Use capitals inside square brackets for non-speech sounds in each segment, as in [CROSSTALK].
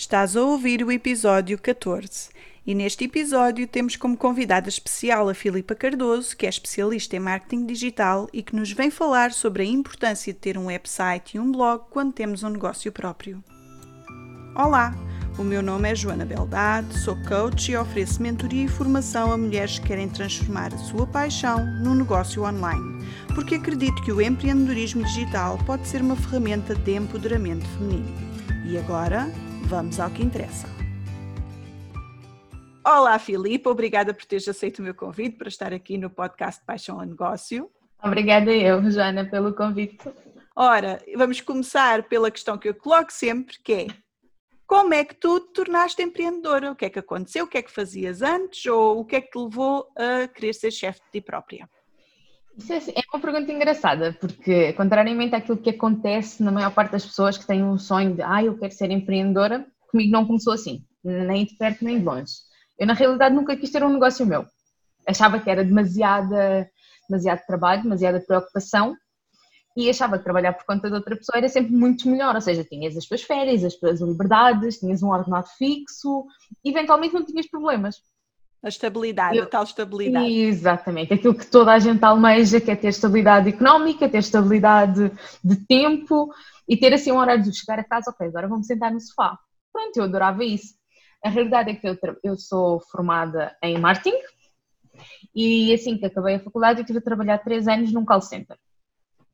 Estás a ouvir o episódio 14 e neste episódio temos como convidada especial a Filipa Cardoso, que é especialista em marketing digital e que nos vem falar sobre a importância de ter um website e um blog quando temos um negócio próprio. Olá, o meu nome é Joana Beldade, sou coach e ofereço mentoria e formação a mulheres que querem transformar a sua paixão num negócio online, porque acredito que o empreendedorismo digital pode ser uma ferramenta de empoderamento feminino. E agora, vamos ao que interessa. Olá, Filipe, obrigada por teres aceito o meu convite para estar aqui no podcast Paixão a Negócio. Obrigada eu, Joana, pelo convite. Ora, vamos começar pela questão que eu coloco sempre, que é como é que tu te tornaste empreendedora? O que é que aconteceu? O que é que fazias antes? Ou o que é que te levou a querer ser chefe de ti própria? Isso é, assim, é uma pergunta engraçada, porque contrariamente àquilo que acontece na maior parte das pessoas que têm um sonho de ah, eu quero ser empreendedora, comigo não começou assim, nem de perto nem de longe. Eu na realidade nunca quis ter um negócio meu. Achava que era demasiada, demasiado trabalho, demasiada preocupação e achava que trabalhar por conta de outra pessoa era sempre muito melhor, ou seja, tinhas as tuas férias, as tuas liberdades, tinhas um ordenado fixo, eventualmente não tinhas problemas. A estabilidade, eu, a tal estabilidade. Exatamente, aquilo que toda a gente almeja, que é ter estabilidade económica, ter estabilidade de tempo e ter assim um horário de chegar a casa, ok, agora vamos sentar no sofá. Pronto, eu adorava isso. A realidade é que eu, eu sou formada em marketing e assim que acabei a faculdade eu tive a trabalhar três anos num call center.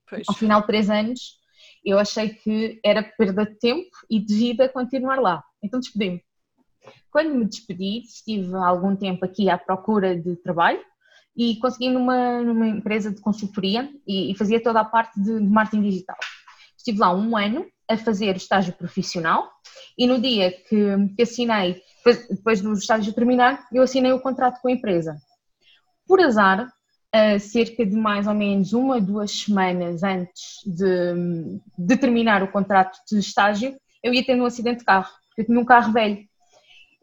Pois. Ao final de três anos eu achei que era perda de tempo e de vida continuar lá. Então despedi-me. Quando me despedi, estive algum tempo aqui à procura de trabalho e consegui numa, numa empresa de consultoria e, e fazia toda a parte de, marketing digital. Estive lá um ano a fazer estágio profissional e no dia que, que assinei, depois, depois do estágio terminar, eu assinei o contrato com a empresa. Por azar, cerca de mais ou menos uma, duas semanas antes de, de terminar o contrato de estágio, eu ia tendo um acidente de carro, porque eu tinha um carro velho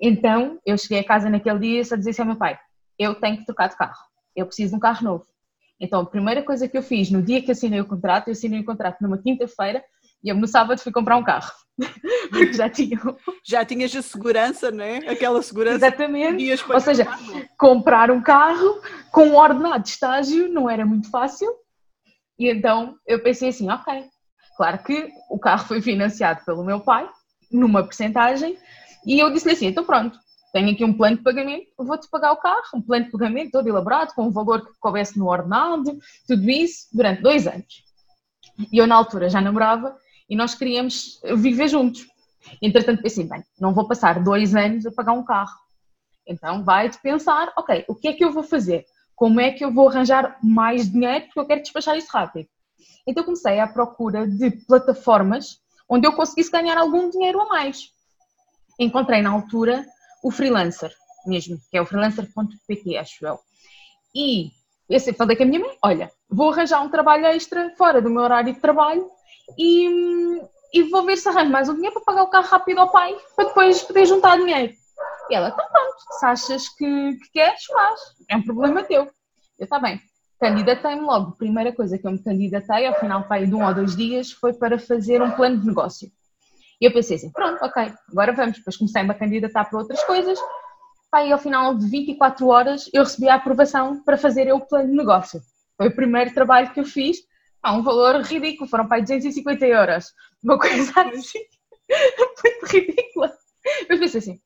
então, eu cheguei a casa naquele dia e só dizia assim ao meu pai: eu tenho que trocar de carro, eu preciso de um carro novo. Então, a primeira coisa que eu fiz no dia que assinei o contrato, eu assinei o contrato numa quinta-feira e eu no sábado fui comprar um carro. [LAUGHS] Porque já tinha. Já tinhas a segurança, não é? Aquela segurança. Exatamente. Ou seja, comprar um carro com um ordenado de estágio não era muito fácil. E então eu pensei assim: ok, claro que o carro foi financiado pelo meu pai, numa porcentagem, e eu disse-lhe assim: então pronto, tenho aqui um plano de pagamento, vou-te pagar o carro, um plano de pagamento todo elaborado, com um valor que coubesse no ordenado, tudo isso, durante dois anos. E eu, na altura, já namorava e nós queríamos viver juntos. Entretanto, pensei: bem, não vou passar dois anos a pagar um carro. Então, vai-te pensar: ok, o que é que eu vou fazer? Como é que eu vou arranjar mais dinheiro? Porque eu quero despachar isso rápido. Então, comecei à procura de plataformas onde eu conseguisse ganhar algum dinheiro a mais encontrei na altura o freelancer mesmo, que é o freelancer.pt, acho eu. E eu falei com a minha mãe, olha, vou arranjar um trabalho extra fora do meu horário de trabalho e, e vou ver se arranjo mais um dinheiro para pagar o carro rápido ao pai, para depois poder juntar dinheiro. E ela, então pronto, se achas que, que queres, faz, é um problema teu. Eu, está bem, candidatei-me logo. A primeira coisa que eu me candidatei, ao final de um ou dois dias, foi para fazer um plano de negócio. E eu pensei assim, pronto, ok, agora vamos. Depois comecei-me a candidatar para outras coisas. Pai, ao final de 24 horas eu recebi a aprovação para fazer eu o plano de negócio. Foi o primeiro trabalho que eu fiz. a um valor ridículo, foram para 250 euros. Uma coisa assim, [LAUGHS] muito ridícula. Eu pensei assim,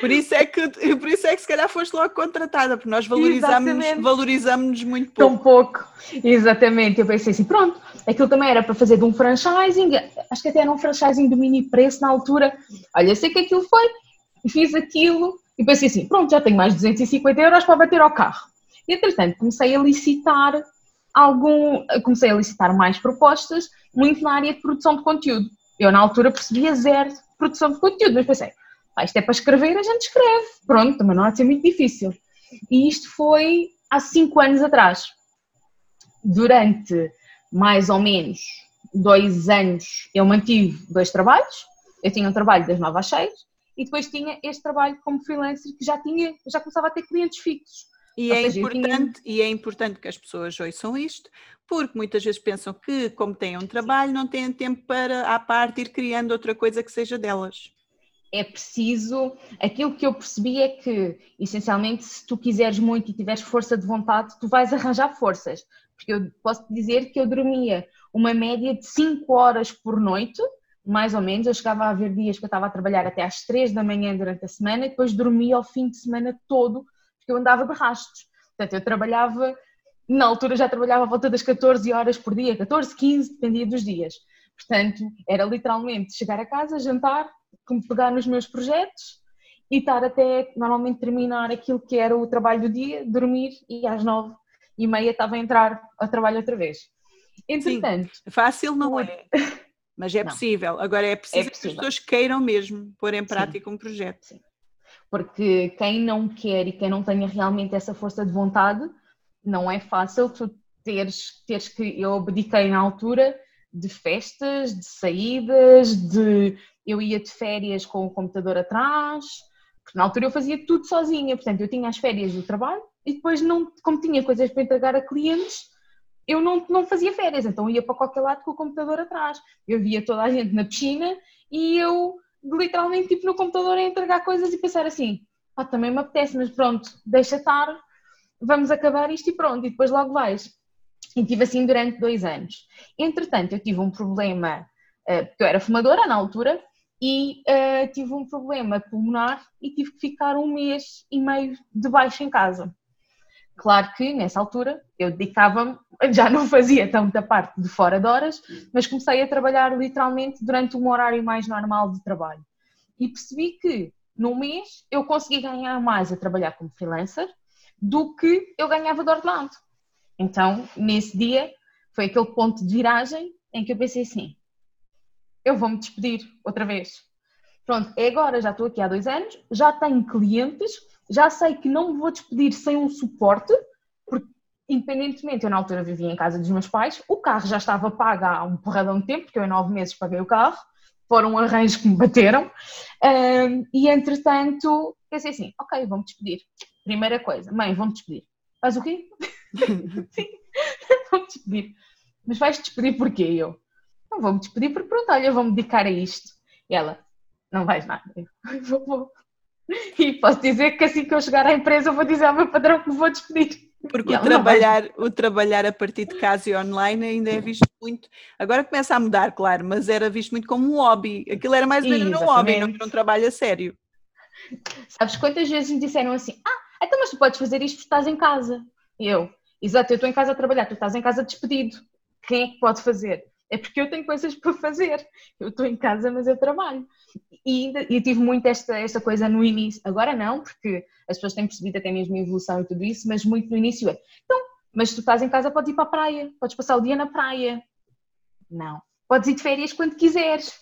por isso é que, por isso é que se calhar foste logo contratada, porque nós valorizamos, valorizamos muito pouco. Tão pouco, exatamente. Eu pensei assim, pronto, aquilo também era para fazer de um franchising, acho que até era um franchising do mini preço na altura. Olha, sei que aquilo foi, fiz aquilo e pensei assim, pronto, já tenho mais de 250 euros para bater ao carro. E entretanto comecei a licitar algum, comecei a licitar mais propostas, muito na área de produção de conteúdo. Eu na altura percebia zero de produção de conteúdo, mas pensei, ah, isto é para escrever, a gente escreve. Pronto, também não há de ser muito difícil. E isto foi há cinco anos atrás. Durante mais ou menos dois anos eu mantive dois trabalhos. Eu tinha um trabalho das nove às seis e depois tinha este trabalho como freelancer que já tinha, já começava a ter clientes fixos. E é, seja, importante, tinha... e é importante que as pessoas ouçam isto, porque muitas vezes pensam que, como têm um trabalho, não têm tempo para, à parte, ir criando outra coisa que seja delas. É preciso. Aquilo que eu percebi é que, essencialmente, se tu quiseres muito e tiveres força de vontade, tu vais arranjar forças. Porque eu posso te dizer que eu dormia uma média de 5 horas por noite, mais ou menos. Eu chegava a haver dias que eu estava a trabalhar até às 3 da manhã durante a semana e depois dormia ao fim de semana todo, porque eu andava de rastros. Portanto, eu trabalhava, na altura já trabalhava a volta das 14 horas por dia, 14, 15, dependia dos dias. Portanto, era literalmente chegar a casa, jantar, como pegar nos meus projetos e estar até normalmente terminar aquilo que era o trabalho do dia, dormir e às nove e meia estava a entrar ao trabalho outra vez. Entretanto, Sim, fácil não é, [LAUGHS] mas é não. possível. Agora é preciso é que as pessoas queiram mesmo pôr em prática Sim. um projeto. Sim. Porque quem não quer e quem não tenha realmente essa força de vontade, não é fácil tu teres, teres que. Eu abdiquei na altura de festas, de saídas, de eu ia de férias com o computador atrás, porque na altura eu fazia tudo sozinha, portanto eu tinha as férias do trabalho e depois não, como tinha coisas para entregar a clientes, eu não, não fazia férias, então ia para qualquer lado com o computador atrás. Eu via toda a gente na piscina e eu literalmente tipo no computador a entregar coisas e pensar assim, ah, também me apetece, mas pronto, deixa estar, vamos acabar isto e pronto, e depois logo vais. E tive assim durante dois anos. Entretanto, eu tive um problema, eh, porque eu era fumadora na altura, e uh, tive um problema pulmonar e tive que ficar um mês e meio de baixo em casa. Claro que nessa altura eu dedicava-me, [LAUGHS] já não fazia tanta parte de fora de horas, mas comecei a trabalhar literalmente durante um horário mais normal de trabalho. E percebi que no mês eu consegui ganhar mais a trabalhar como freelancer do que eu ganhava de ordenado. Então, nesse dia, foi aquele ponto de viragem em que eu pensei assim: eu vou me despedir outra vez. Pronto, é agora, já estou aqui há dois anos, já tenho clientes, já sei que não me vou despedir sem um suporte, porque independentemente, eu na altura vivia em casa dos meus pais, o carro já estava pago há um porradão de tempo, porque eu em nove meses paguei o carro, foram arranjos que me bateram, um, e entretanto pensei assim, ok, vou-me despedir. Primeira coisa, mãe, vou-me despedir. Faz o quê? [LAUGHS] Sim, [LAUGHS] vou-me despedir. Mas vais despedir porquê? Eu, não vou me despedir porque pronto, olha, vou me dedicar a isto. E ela, não vais nada. Eu vou, vou. E posso dizer que assim que eu chegar à empresa eu vou dizer ao meu padrão que me vou despedir. Porque o trabalhar, o trabalhar a partir de casa e online ainda é visto muito. Agora começa a mudar, claro, mas era visto muito como um hobby. Aquilo era mais ou menos um hobby, não era um trabalho a sério. Sabes quantas vezes me disseram assim: Ah, então mas tu podes fazer isto porque estás em casa. E eu, exato, eu estou em casa a trabalhar, tu estás em casa despedido. Quem é que pode fazer? É porque eu tenho coisas para fazer. Eu estou em casa, mas eu trabalho. E, ainda, e tive muito esta, esta coisa no início. Agora não, porque as pessoas têm percebido até mesmo a evolução e tudo isso, mas muito no início é. Então, mas tu estás em casa, podes ir para a praia, podes passar o dia na praia. Não. Podes ir de férias quando quiseres.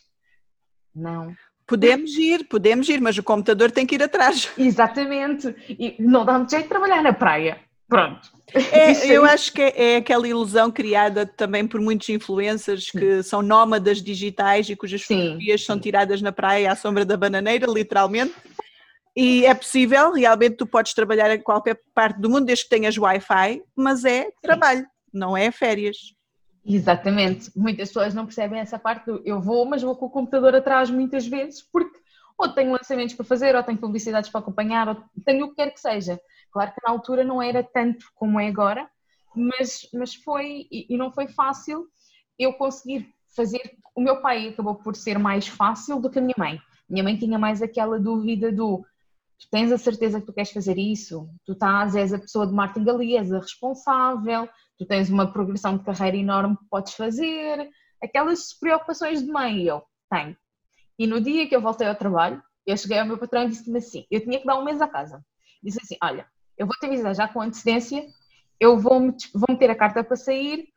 Não. Podemos ir, podemos ir, mas o computador tem que ir atrás. Exatamente. E não dá muito jeito de trabalhar na praia. Pronto. É, eu acho que é, é, aquela ilusão criada também por muitos influencers que são nómadas digitais e cujas Sim. fotografias são tiradas na praia à sombra da bananeira, literalmente. E é possível, realmente tu podes trabalhar em qualquer parte do mundo desde que tenhas Wi-Fi, mas é trabalho, não é férias. Exatamente. Muitas pessoas não percebem essa parte do eu vou, mas vou com o computador atrás muitas vezes porque ou tenho lançamentos para fazer, ou tenho publicidades para acompanhar, ou tenho o que quer que seja. Claro que na altura não era tanto como é agora, mas, mas foi, e não foi fácil eu conseguir fazer. O meu pai acabou por ser mais fácil do que a minha mãe. Minha mãe tinha mais aquela dúvida do tu tens a certeza que tu queres fazer isso, tu estás, és a pessoa de marketing ali, és a responsável, tu tens uma progressão de carreira enorme que podes fazer, aquelas preocupações de mãe, eu tenho. E no dia que eu voltei ao trabalho, eu cheguei ao meu patrão e disse-me assim, eu tinha que dar um mês à casa. Disse assim, olha, eu vou te avisar já com antecedência, eu vou, vou meter a carta para sair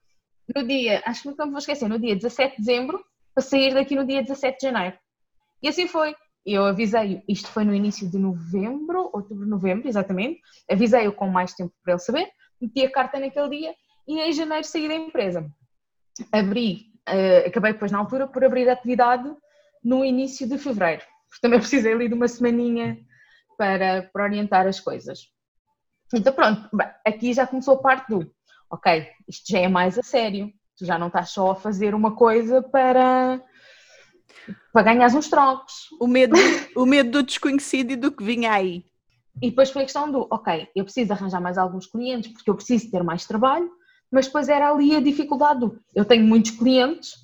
no dia, acho que nunca me vou esquecer, no dia 17 de dezembro, para sair daqui no dia 17 de janeiro. E assim foi. Eu avisei, isto foi no início de novembro, outubro, novembro, exatamente. Avisei-o com mais tempo para ele saber, meti a carta naquele dia e em janeiro saí da empresa. Abri, uh, acabei depois na altura por abrir a atividade no início de fevereiro, porque também [LAUGHS] precisei ali de uma semaninha para, para orientar as coisas. Então pronto, aqui já começou a parte do, ok, isto já é mais a sério, tu já não estás só a fazer uma coisa para para ganhar uns trocos. O medo, o medo do desconhecido e do que vinha aí. E depois foi a questão do, ok, eu preciso arranjar mais alguns clientes porque eu preciso ter mais trabalho, mas depois era ali a dificuldade do, eu tenho muitos clientes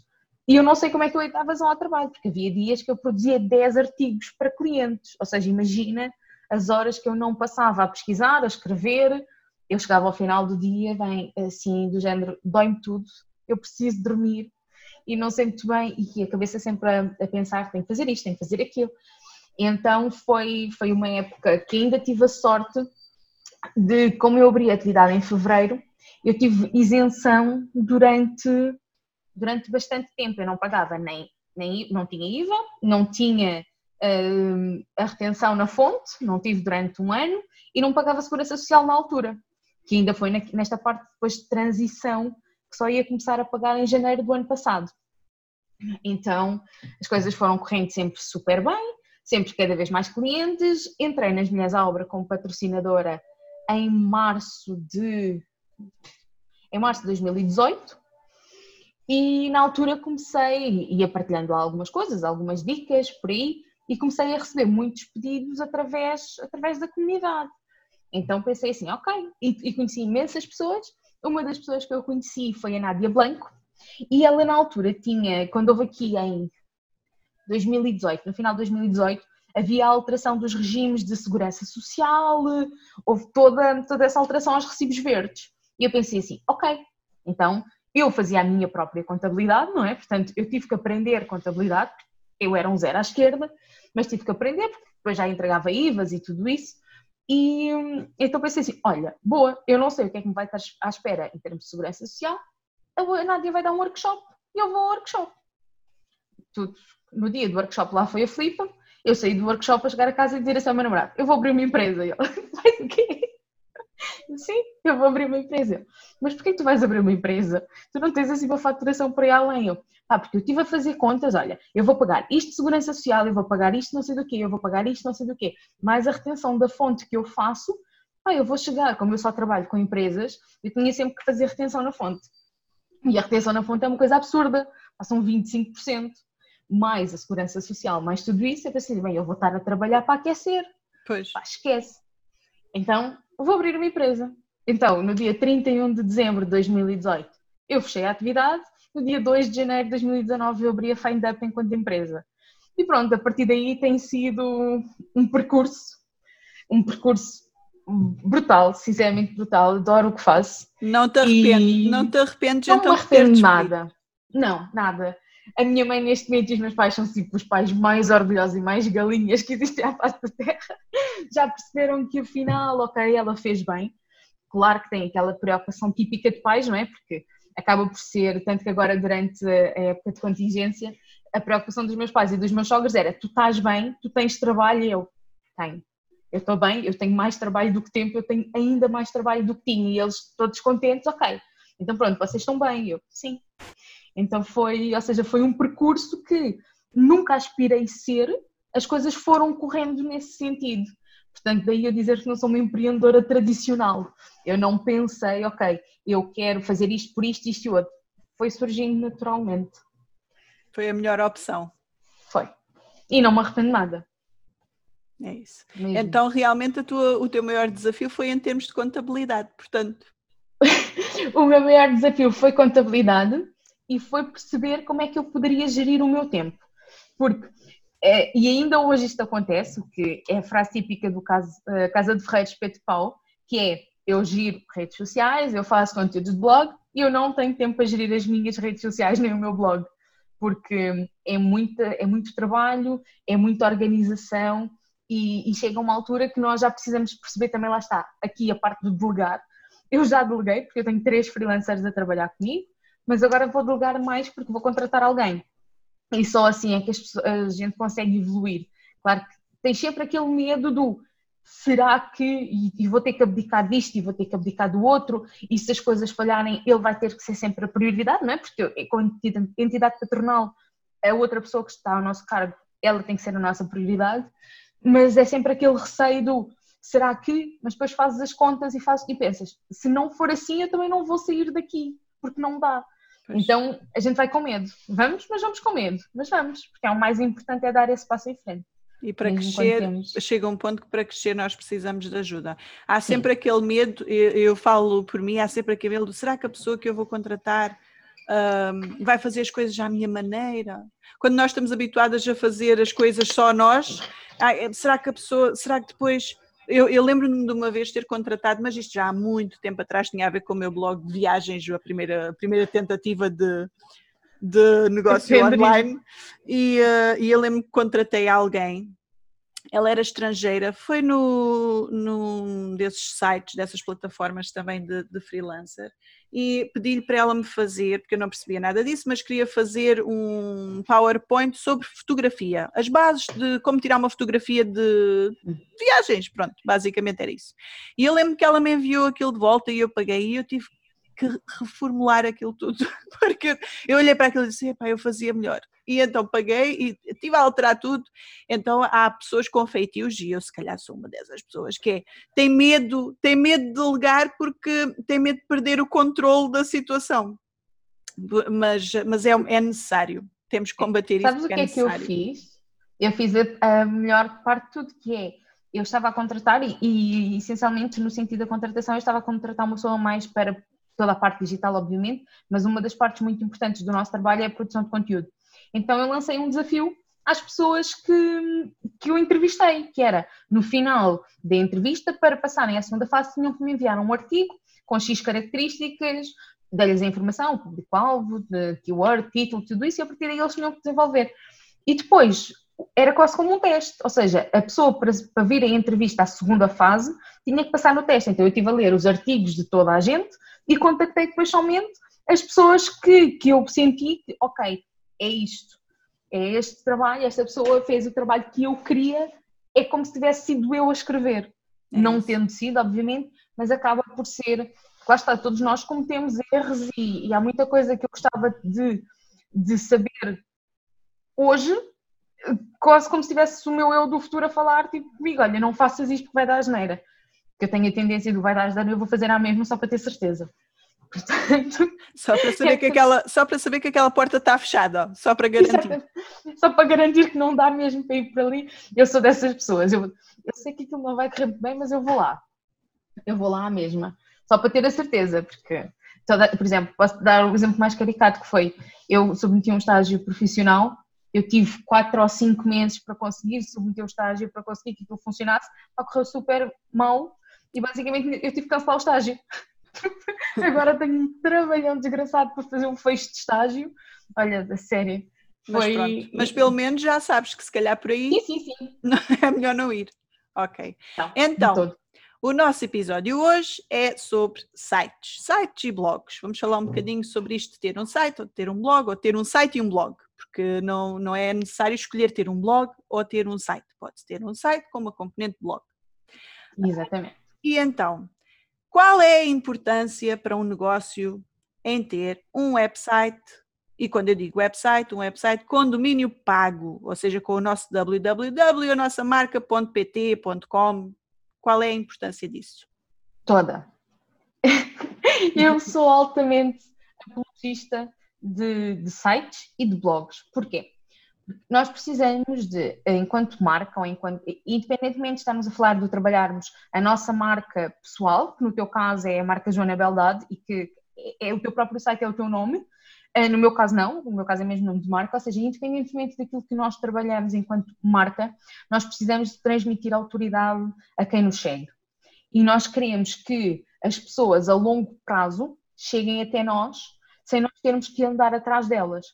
e eu não sei como é que eu ia dar vazão ao trabalho, porque havia dias que eu produzia 10 artigos para clientes, ou seja, imagina as horas que eu não passava a pesquisar, a escrever, eu chegava ao final do dia, bem, assim, do género, dói-me tudo, eu preciso dormir e não sei muito bem, e a cabeça sempre a, a pensar, tenho que fazer isto, tenho que fazer aquilo. Então foi, foi uma época que ainda tive a sorte de, como eu abri a atividade em fevereiro, eu tive isenção durante, durante bastante tempo, eu não pagava nem, nem não tinha IVA, não tinha uh, a retenção na fonte, não tive durante um ano, e não pagava segurança social na altura que ainda foi nesta parte depois de transição, que só ia começar a pagar em janeiro do ano passado. Então, as coisas foram correndo sempre super bem, sempre cada vez mais clientes. Entrei nas Mulheres à Obra como patrocinadora em março de em março de 2018 e na altura comecei, ia partilhando algumas coisas, algumas dicas por aí e comecei a receber muitos pedidos através, através da comunidade. Então pensei assim, ok, e, e, conheci imensas pessoas. Uma das pessoas que eu conheci foi a Nádia Blanco, e ela na altura tinha, quando houve aqui em 2018, no final de 2018, havia a alteração dos regimes de segurança social, houve toda, toda essa alteração aos recibos verdes. E eu pensei assim, ok, então eu fazia a minha própria contabilidade, não é? Portanto, eu tive que aprender contabilidade, eu era um zero à esquerda, mas tive que aprender, porque depois já entregava IVAs e tudo isso. E então pensei assim: olha, boa, eu não sei o que é que me vai estar à espera em termos de segurança social, a Nádia vai dar um workshop e eu vou ao workshop. Tudo. No dia do workshop lá foi a Flipa, eu saí do workshop a chegar a casa e dizer assim ao meu namorado: eu vou abrir uma empresa. E ele: [LAUGHS] faz o quê? Sim, eu vou abrir uma empresa. Mas porquê que tu vais abrir uma empresa? Tu não tens assim uma faturação por aí além. Eu, ah, porque eu estive a fazer contas, olha, eu vou pagar isto de segurança social, eu vou pagar isto não sei do quê, eu vou pagar isto não sei do quê, mais a retenção da fonte que eu faço, ah, eu vou chegar, como eu só trabalho com empresas, eu tinha sempre que fazer retenção na fonte. E a retenção na fonte é uma coisa absurda, passam 25%, mais a segurança social, mais tudo isso, eu pensei, bem, eu vou estar a trabalhar para aquecer. Pois. Pá, esquece. Então, vou abrir uma empresa. Então, no dia 31 de dezembro de 2018, eu fechei a atividade. No dia 2 de janeiro de 2019, eu abri a Find Up enquanto empresa. E pronto, a partir daí tem sido um percurso, um percurso brutal, sinceramente brutal. Adoro o que faço. Não te arrependes, não te arrependes não então me arrependo de nada. Não, nada. A minha mãe neste momento e os meus pais são tipo os pais mais orgulhosos e mais galinhas que existem à face da terra. [LAUGHS] Já perceberam que afinal, ok, ela fez bem. Claro que tem aquela preocupação típica de pais, não é? Porque acaba por ser, tanto que agora durante a época de contingência, a preocupação dos meus pais e dos meus sogros era: tu estás bem, tu tens trabalho eu tenho. Eu estou bem, eu tenho mais trabalho do que tempo, eu tenho ainda mais trabalho do que tinha e eles todos contentes, ok. Então pronto, vocês estão bem, eu sim. Então foi, ou seja, foi um percurso que nunca aspirei ser, as coisas foram correndo nesse sentido. Portanto, daí eu dizer que não sou uma empreendedora tradicional. Eu não pensei, ok, eu quero fazer isto por isto, isto e outro. Foi surgindo naturalmente. Foi a melhor opção. Foi. E não me arrependo nada. É isso. Mesmo. Então, realmente, tua, o teu maior desafio foi em termos de contabilidade, portanto. [LAUGHS] o meu maior desafio foi contabilidade e foi perceber como é que eu poderia gerir o meu tempo. Porque, é, e ainda hoje isto acontece, o que é a frase típica do caso, uh, Casa de Ferreiros Espeto de Pau, que é eu giro redes sociais, eu faço conteúdo de blog e eu não tenho tempo para gerir as minhas redes sociais nem o meu blog, porque é, muita, é muito trabalho, é muita organização e, e chega uma altura que nós já precisamos perceber também, lá está, aqui a parte do delegar. Eu já deleguei, porque eu tenho três freelancers a trabalhar comigo, mas agora vou delegar mais porque vou contratar alguém. E só assim é que a gente consegue evoluir. Claro que tem sempre aquele medo do será que, e, vou ter que abdicar disto e vou ter que abdicar do outro, e se as coisas falharem, ele vai ter que ser sempre a prioridade, não é? Porque com entidade, entidade patronal, a outra pessoa que está ao nosso cargo, ela tem que ser a nossa prioridade, mas é sempre aquele receio do será que, mas depois fazes as contas e fazes e pensas, se não for assim, eu também não vou sair daqui, porque não dá. Pois. Então a gente vai com medo. Vamos, mas vamos com medo. Mas vamos, porque é o mais importante é dar esse passo em frente. E para crescer, chega um ponto que para crescer nós precisamos de ajuda. Há sempre Sim. aquele medo, eu, eu, falo por mim, há sempre aquele medo, será que a pessoa que eu vou contratar um, vai fazer as coisas à minha maneira? Quando nós estamos habituadas a fazer as coisas só nós, será que a pessoa, será que depois eu, eu lembro-me de uma vez ter contratado, mas isto já há muito tempo atrás tinha a ver com o meu blog de viagens, a primeira, a primeira tentativa de, de negócio online. E, uh, e eu lembro que contratei alguém. Ela era estrangeira, foi no, num desses sites, dessas plataformas também de, de freelancer, e pedi-lhe para ela me fazer, porque eu não percebia nada disso, mas queria fazer um PowerPoint sobre fotografia, as bases de como tirar uma fotografia de viagens, pronto, basicamente era isso. E eu lembro que ela me enviou aquilo de volta e eu paguei e eu tive que reformular aquilo tudo, [LAUGHS] porque eu olhei para aquilo e disse, eu fazia melhor e então paguei e estive a alterar tudo. Então há pessoas com feitios, e eu se calhar sou uma dessas pessoas, que é, tem medo, tem medo de delegar porque tem medo de perder o controle da situação. Mas, mas é, é necessário, temos que combater Sabes isso. Sabes o que é, é que eu fiz? Eu fiz a, a, melhor parte de tudo, que é eu estava a contratar e, e, essencialmente no sentido da contratação eu estava a contratar uma pessoa mais para toda a parte digital, obviamente, mas uma das partes muito importantes do nosso trabalho é a produção de conteúdo. Então eu lancei um desafio às pessoas que, que eu entrevistei, que era no final da entrevista, para passarem à segunda fase, tinham que me enviar um artigo com X características, dei-lhes a informação, público-alvo, keyword, título, tudo isso, e a partir daí eles tinham que desenvolver. E depois era quase como um teste, ou seja, a pessoa para, para vir em entrevista à segunda fase tinha que passar no teste. Então eu estive a ler os artigos de toda a gente e contactei depois somente as pessoas que, que eu senti que, ok, é isto, é este trabalho, esta pessoa fez o trabalho que eu queria, é como se tivesse sido eu a escrever. É não tendo sido, obviamente, mas acaba por ser. Lá está, todos nós cometemos erros e, e há muita coisa que eu gostava de, de saber hoje, quase como se tivesse o meu eu do futuro a falar, tipo, comigo, olha, não faças isto porque vai dar asneira. Que eu tenho a tendência do vai dar asneira, eu vou fazer a mesma só para ter certeza. Portanto, só para [LAUGHS] saber que aquela, só para saber que aquela porta está fechada, só para garantir. Só para garantir que não dá mesmo para ir para ali. Eu sou dessas pessoas. Eu, eu sei que aquilo não vai correr bem, mas eu vou lá. Eu vou lá mesma. Só para ter a certeza, porque, toda, por exemplo, posso dar um exemplo mais caricato que foi, eu submeti um estágio profissional, eu tive quatro ou cinco meses para conseguir submeter o estágio, para conseguir que aquilo funcionasse, correu super mal e basicamente eu tive que cancelar o estágio. [LAUGHS] Agora tenho um trabalhão desgraçado para fazer um fecho de estágio. Olha, da série. Foi... Mas, mas, pelo menos já sabes que se calhar por aí sim, sim, sim. [LAUGHS] é melhor não ir. Ok. Não, então, o nosso episódio hoje é sobre sites, sites e blogs. Vamos falar um bocadinho sobre isto de ter um site, ou de ter um blog, ou ter um site e um blog, porque não, não é necessário escolher ter um blog ou ter um site. Pode ter um site com uma componente blog. Exatamente. E então, qual é a importância para um negócio em ter um website? E quando eu digo website, um website com domínio pago, ou seja, com o nosso www, a nossa marca.pt.com, qual é a importância disso? Toda. [LAUGHS] eu sou altamente apologista de, de sites e de blogs. Porquê? Nós precisamos de, enquanto marca, ou enquanto, independentemente de estarmos a falar de trabalharmos a nossa marca pessoal, que no teu caso é a marca Joana Beldade e que é, é o teu próprio site, é o teu nome, eh, no meu caso não, no meu caso é mesmo nome de marca, ou seja, independentemente daquilo que nós trabalhamos enquanto marca, nós precisamos de transmitir autoridade a quem nos segue. E nós queremos que as pessoas a longo prazo cheguem até nós sem nós termos que andar atrás delas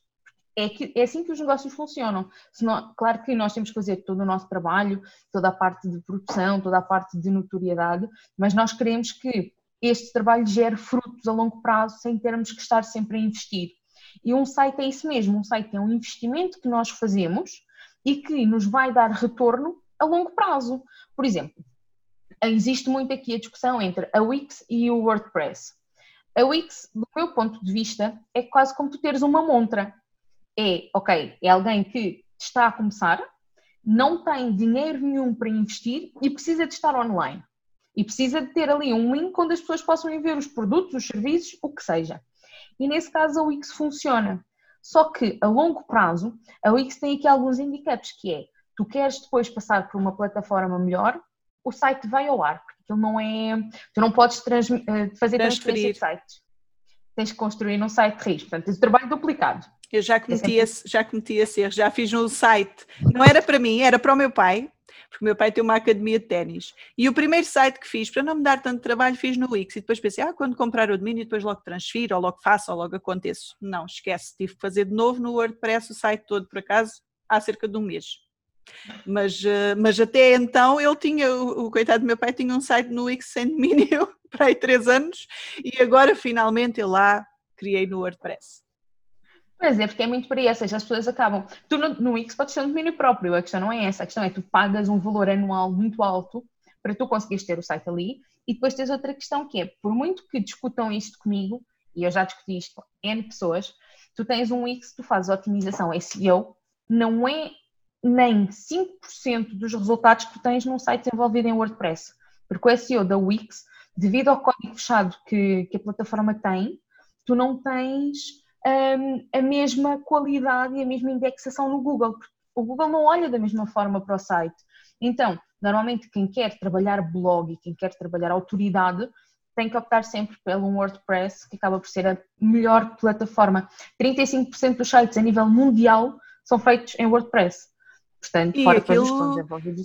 é, que, é assim que os negócios funcionam. Senão, claro que nós temos que fazer todo o nosso trabalho, toda a parte de produção, toda a parte de notoriedade, mas nós queremos que este trabalho gere frutos a longo prazo sem termos que estar sempre a investir. E um site é isso mesmo, um site é um investimento que nós fazemos e que nos vai dar retorno a longo prazo. Por exemplo, existe muito aqui a discussão entre a Wix e o WordPress. A Wix, do meu ponto de vista, é quase como tu teres uma montra é, ok, é alguém que está a começar, não tem dinheiro nenhum para investir e precisa de estar online. E precisa de ter ali um link onde as pessoas possam ver os produtos, os serviços, o que seja. E nesse caso a Wix funciona. Só que a longo prazo, a Wix tem aqui alguns handicaps, que é, tu queres depois passar por uma plataforma melhor, o site vai ao ar, porque aquilo não é, tu não podes trans, eh, fazer transferência de sites. Tens que construir um site risco, portanto, tens o trabalho duplicado. Eu já cometi, esse, já cometi esse erro, já fiz um site, não era para mim, era para o meu pai, porque o meu pai tem uma academia de ténis. E o primeiro site que fiz, para não me dar tanto trabalho, fiz no Wix. E depois pensei, ah, quando comprar o domínio, depois logo transfiro, ou logo faço, ou logo aconteço. Não, esquece, tive que fazer de novo no WordPress o site todo, por acaso, há cerca de um mês. Mas, eh, mas até então ele tinha, o, o coitado do meu pai tinha um site no Wix sem domínio [LAUGHS] para aí três anos e agora finalmente eu lá criei no WordPress. Pois é, porque é muito por aí, ou seja, as pessoas acabam. Tu no, no Wix podes ter um domínio próprio, a questão não é essa, a questão é que tu pagas um valor anual muito alto para tu conseguires ter o site ali, e depois tens outra questão que é, por muito que discutam isto comigo, e eu já discuti isto N pessoas, tu tens um Wix, tu fazes otimização SEO, não é nem 5% dos resultados que tu tens num site desenvolvido em WordPress, porque o SEO da Wix, devido ao código fechado que, que a plataforma tem, tu não tens um, a mesma qualidade e a mesma indexação no Google. O Google não olha da mesma forma para o site. Então, normalmente quem quer trabalhar blog e quem quer trabalhar autoridade tem que optar sempre pelo WordPress, que acaba por ser a melhor plataforma. 35% dos sites a nível mundial são feitos em WordPress. Portanto, e fora aquilo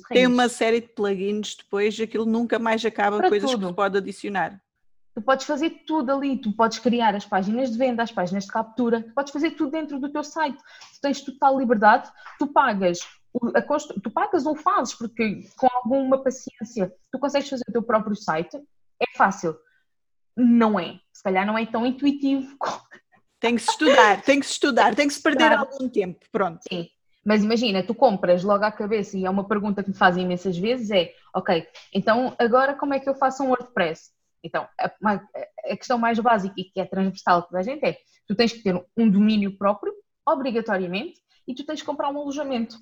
tem uma série de plugins depois, aquilo nunca mais acaba Para coisas tudo. que se pode adicionar. Tu podes fazer tudo ali, tu podes criar as páginas de venda, as páginas de captura, tu podes fazer tudo dentro do teu site. Tu tens total liberdade, tu pagas, a, tu pagas ou fazes, porque com alguma paciência tu consegues fazer o teu próprio site, é fácil. Não é, se calhar não é tão intuitivo. [LAUGHS] Tem que se estudar, tem que se estudar, tem que se perder claro. algum tempo, pronto. Sim, mas imagina, tu compras logo à cabeça e é uma pergunta que me fazem imensas vezes é, ok, então agora como é que eu faço um WordPress? Então, a, a, questão mais básica e que é transversal para a gente é, tu tens que ter um domínio próprio, obrigatoriamente, e tu tens que comprar um alojamento.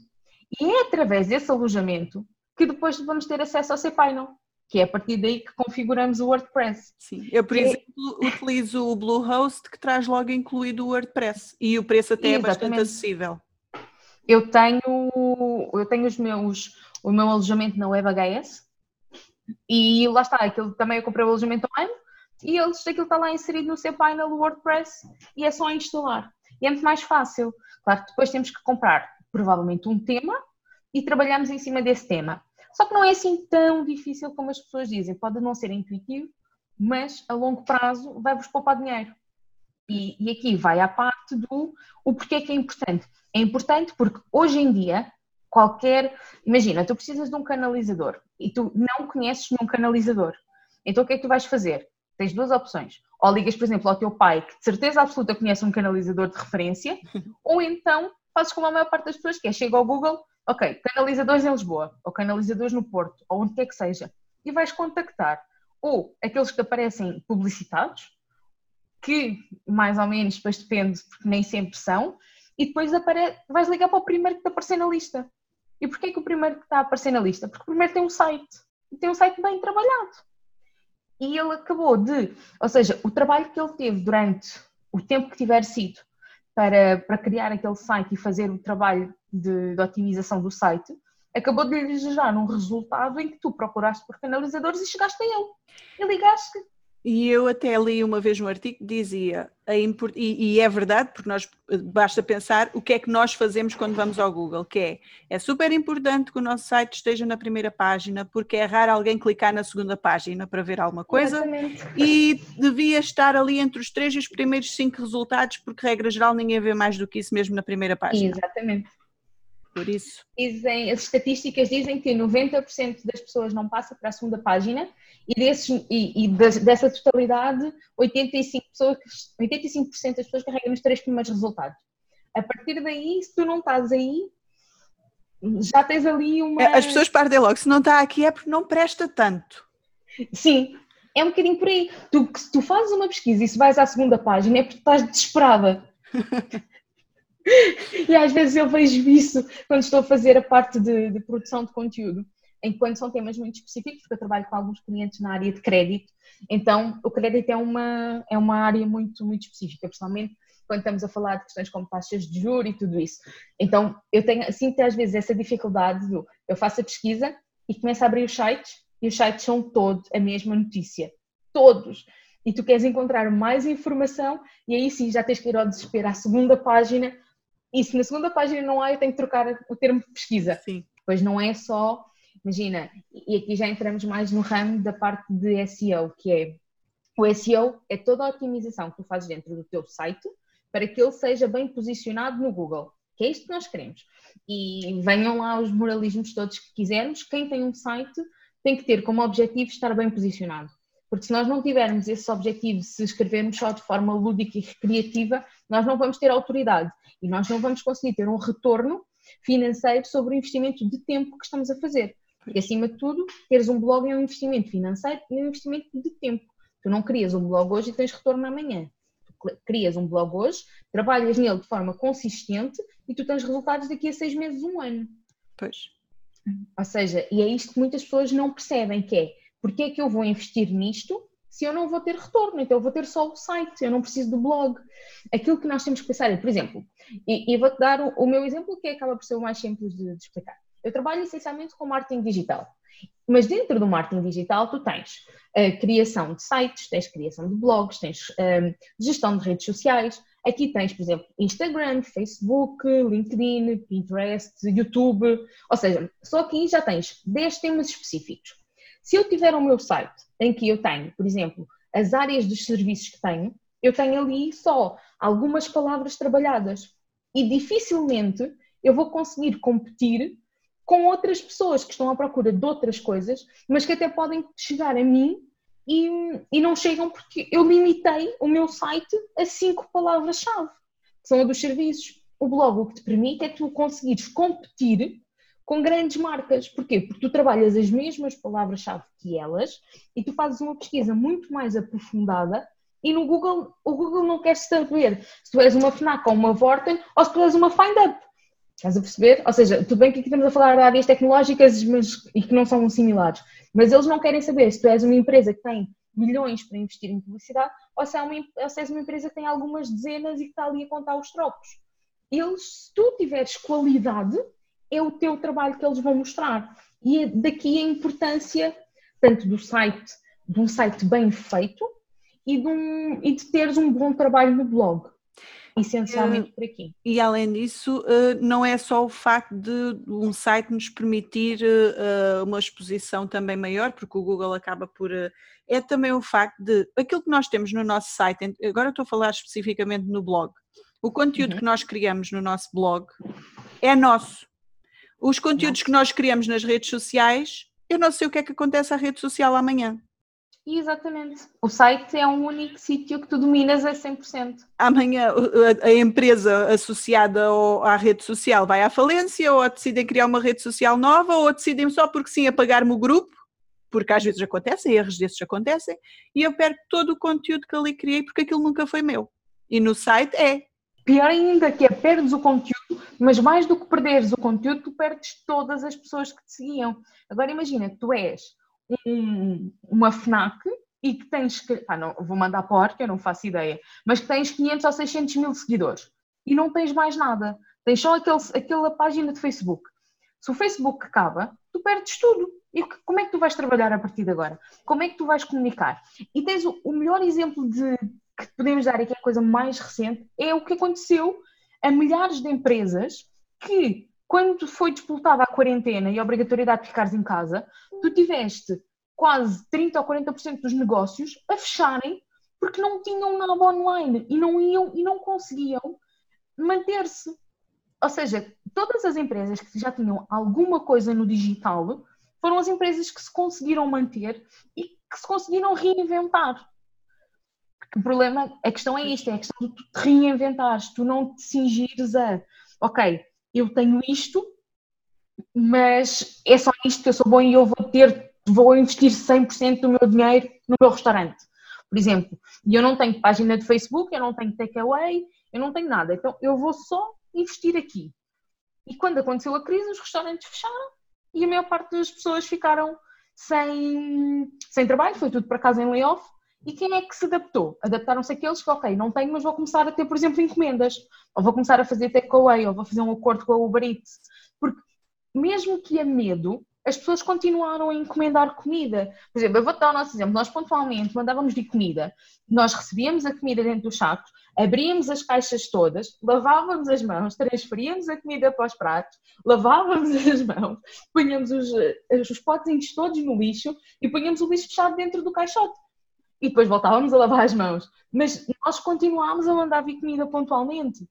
E é através desse alojamento que depois vamos ter acesso ao cPanel, que é a partir daí que configuramos o WordPress. Sim, eu por exemplo é... utilizo o Bluehost que traz logo incluído o WordPress e o preço até Exatamente. é bastante acessível. Eu tenho, eu tenho os meus, o meu alojamento na WebHS, e lá está, aquilo também eu comprei o alojamento online e eles, aquilo está lá inserido no seu painel WordPress e é só instalar. E é muito mais fácil. Claro que depois temos que comprar provavelmente um tema e trabalhamos em cima desse tema. Só que não é assim tão difícil como as pessoas dizem. Pode não ser intuitivo, mas a longo prazo vai-vos poupar dinheiro. E, e, aqui vai à parte do o porquê que é importante. É importante porque hoje em dia qualquer. Imagina, tu precisas de um canalizador e tu não conheces nenhum canalizador. Então o que é que tu vais fazer? Tens duas opções. Ou ligas, por exemplo, ao teu pai, que de certeza absoluta conhece um canalizador de referência, [LAUGHS] ou então fazes como a maior parte das pessoas, que é chega ao Google, ok, canalizadores em Lisboa, ou canalizadores no Porto, ou onde quer que seja, e vais contactar ou aqueles que aparecem publicitados, que mais ou menos depois depende, porque nem sempre são, e depois apare... vais ligar para o primeiro que te aparecer na lista. E porquê que o primeiro que está a aparecer na lista? Porque o primeiro tem um site, e tem um site bem trabalhado. E ele acabou de, ou seja, o trabalho que ele teve durante o tempo que tiver sido para, para criar aquele site e fazer o trabalho de, de otimização do site, acabou de lhe gerar um resultado em que tu procuraste por canalizadores e chegaste a ele. E ligaste e eu até li uma vez um artigo que dizia, import... e, e, é verdade, porque nós basta pensar o que é que nós fazemos quando vamos ao Google, que é, é super importante que o nosso site esteja na primeira página, porque é raro alguém clicar na segunda página para ver alguma coisa, Exatamente. e devia estar ali entre os três e os primeiros cinco resultados, porque regra geral ninguém vê mais do que isso mesmo na primeira página. Exatamente. Por isso. Dizem, as estatísticas dizem que 90% das pessoas não passa para a segunda página e, desses, e, e dessa totalidade, 85%, pessoas, 85 das pessoas carregam nos três primeiros resultados. A partir daí, se tu não estás aí, já tens ali uma. As pessoas partem logo, se não está aqui é porque não presta tanto. Sim, é um bocadinho por aí. Tu, se tu fazes uma pesquisa e se vais à segunda página é porque estás desesperada. [LAUGHS] e às vezes eu vejo isso quando estou a fazer a parte de, de produção de conteúdo. enquanto são temas muito específicos, porque eu trabalho com alguns clientes na área de crédito, então o crédito é uma, é uma área muito, muito específica, principalmente quando estamos a falar de questões como taxas de juros e tudo isso. Então eu tenho, sinto às vezes essa dificuldade do, eu faço a pesquisa e começo a abrir os sites e os sites são todos a mesma notícia, todos. E tu queres encontrar mais informação e aí sim já tens que ir ao desespero à segunda página e se na segunda página não há, eu tenho que trocar o termo pesquisa. Sim. Pois não é só Imagina, e aqui já entramos mais no ramo da parte de SEO, que é o SEO é toda a otimização que tu fazes dentro do teu site para que ele seja bem posicionado no Google, que é isto que nós queremos. E venham lá os moralismos todos que quisermos, quem tem um site tem que ter como objetivo estar bem posicionado. Porque se nós não tivermos esse objetivo, se escrevermos só de forma lúdica e recreativa, nós não vamos ter autoridade e nós não vamos conseguir ter um retorno financeiro sobre o investimento de tempo que estamos a fazer. Porque, acima de tudo, teres um blog é um investimento financeiro e um investimento de tempo. Tu não crias um blog hoje e tens retorno amanhã. Tu crias um blog hoje, trabalhas nele de forma consistente e tu tens resultados daqui a seis meses, um ano. Pois. Ou seja, e é isto que muitas pessoas não percebem, que é, porque é que eu vou investir nisto se eu não vou ter retorno, então eu vou ter só o site, eu não preciso do blog. Aquilo que nós temos que pensar é, por exemplo, e, e vou-te dar o, o, meu exemplo que acaba por ser o mais simples de, de explicar. Eu trabalho essencialmente com marketing digital. Mas dentro do marketing digital, tu tens a eh, criação de sites, tens criação de blogs, tens um, eh, gestão de redes sociais. Aqui tens, por exemplo, Instagram, Facebook, LinkedIn, Pinterest, YouTube. Ou seja, só aqui já tens 10 temas específicos. Se eu tiver o meu site em que eu tenho, por exemplo, as áreas dos serviços que tenho, eu tenho ali só algumas palavras trabalhadas. E dificilmente eu vou conseguir competir com outras pessoas que estão à procura de outras coisas, mas que até podem chegar a mim e, e não chegam porque eu limitei o meu site a cinco palavras-chave, que são a dos serviços. O blog o que te permite é tu conseguires competir com grandes marcas. Porquê? Porque tu trabalhas as mesmas palavras-chave que elas e tu fazes uma pesquisa muito mais aprofundada e no Google, o Google não quer saber se tu és uma FNAC ou uma Vorten ou se tu és uma FindUp. Estás a perceber? Ou seja, tudo bem que aqui estamos a falar de áreas tecnológicas mas, e que não são similares, mas eles não querem saber se tu és uma empresa que tem milhões para investir em publicidade ou se, é uma, ou se és uma empresa que tem algumas dezenas e que está ali a contar os trocos. Eles, se tu tiveres qualidade, é o teu trabalho que eles vão mostrar. E é daqui a importância tanto do site, de um site bem feito e de, um, e de teres um bom trabalho no blog essencialmente por aqui. E além disso, eh, não é só o facto de um site nos permitir eh, uma exposição também maior, porque o Google acaba por. Eh, é também o facto de aquilo que nós temos no nosso site, agora estou a falar especificamente no blog, o conteúdo uhum. que nós criamos no nosso blog é nosso. Os conteúdos que nós criamos nas redes sociais, eu não sei o que é que acontece à rede social amanhã. Exatamente. O site é um único sítio que tu dominas a 100%. Amanhã a, empresa associada à rede social vai à falência ou decidem criar uma rede social nova ou decidem só porque sim apagar-me o grupo, porque às vezes acontecem, erros desses acontecem, e eu perco todo o conteúdo que ali criei porque aquilo nunca foi meu. E no site é. Pior ainda que é perdes o conteúdo, mas mais do que perderes o conteúdo, tu perdes todas as pessoas que te seguiam. Agora imagina tu és um, uma FNAC e que tens que, não, vou mandar para que eu não faço ideia, mas que tens 500 ou 600 mil seguidores e não tens mais nada, tens só aquele, aquela página de Facebook. Se o Facebook acaba, tu perdes tudo. E como é que tu vais trabalhar a partir de agora? Como é que tu vais comunicar? E tens o, o melhor exemplo de que podemos dar aqui, a coisa mais recente, é o que aconteceu a milhares de empresas que quando foi disputada a quarentena e a obrigatoriedade de ficares em casa, tu tiveste quase 30 ou 40% dos negócios a fecharem porque não tinham nada online e não iam e não conseguiam manter-se. Ou seja, todas as empresas que já tinham alguma coisa no digital foram as empresas que se conseguiram manter e que se conseguiram reinventar. O problema, a questão é isto, é a questão de tu te reinventares, tu não te cingires a, ok, eu tenho isto, mas é só isto que eu sou bom e eu vou ter, vou investir 100% do meu dinheiro no meu restaurante, por exemplo. E eu não tenho página de Facebook, eu não tenho takeaway, eu não tenho nada. Então eu vou só investir aqui. E quando aconteceu a crise, os restaurantes fecharam e a maior parte das pessoas ficaram sem, sem trabalho, foi tudo para casa em layoff. E quem é que se adaptou? Adaptaram-se aqueles que, ok, não tenho, mas vou começar a ter, por exemplo, encomendas, ou vou começar a fazer takeaway, ou vou fazer um acordo com a Uber Eats. Porque mesmo que a medo, as pessoas continuaram a encomendar comida. Por exemplo, eu vou dar o nosso exemplo. Nós pontualmente mandávamos de comida, nós recebíamos a comida dentro dos sacos, abríamos as caixas todas, lavávamos as mãos, transferíamos a comida para os pratos, lavávamos [LAUGHS] as mãos, punhamos os, os potes todos no lixo e punhamos o lixo fechado dentro do caixote. E depois voltávamos a lavar as mãos. Mas nós continuámos a mandar vir comida pontualmente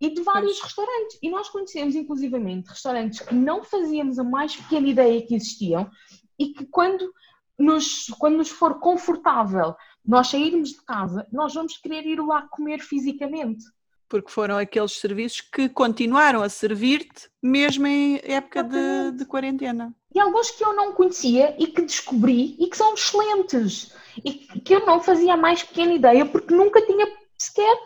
e de vários pois. restaurantes. E nós conhecemos, inclusivamente, restaurantes que não fazíamos a mais pequena ideia que existiam e que quando nos, quando nos for confortável nós sairmos de casa, nós vamos querer ir lá comer fisicamente. Porque foram aqueles serviços que continuaram a servir-te mesmo em época de, de quarentena. E alguns que eu não conhecia e que descobri e que são excelentes. E que eu não fazia mais pequena ideia porque nunca tinha sequer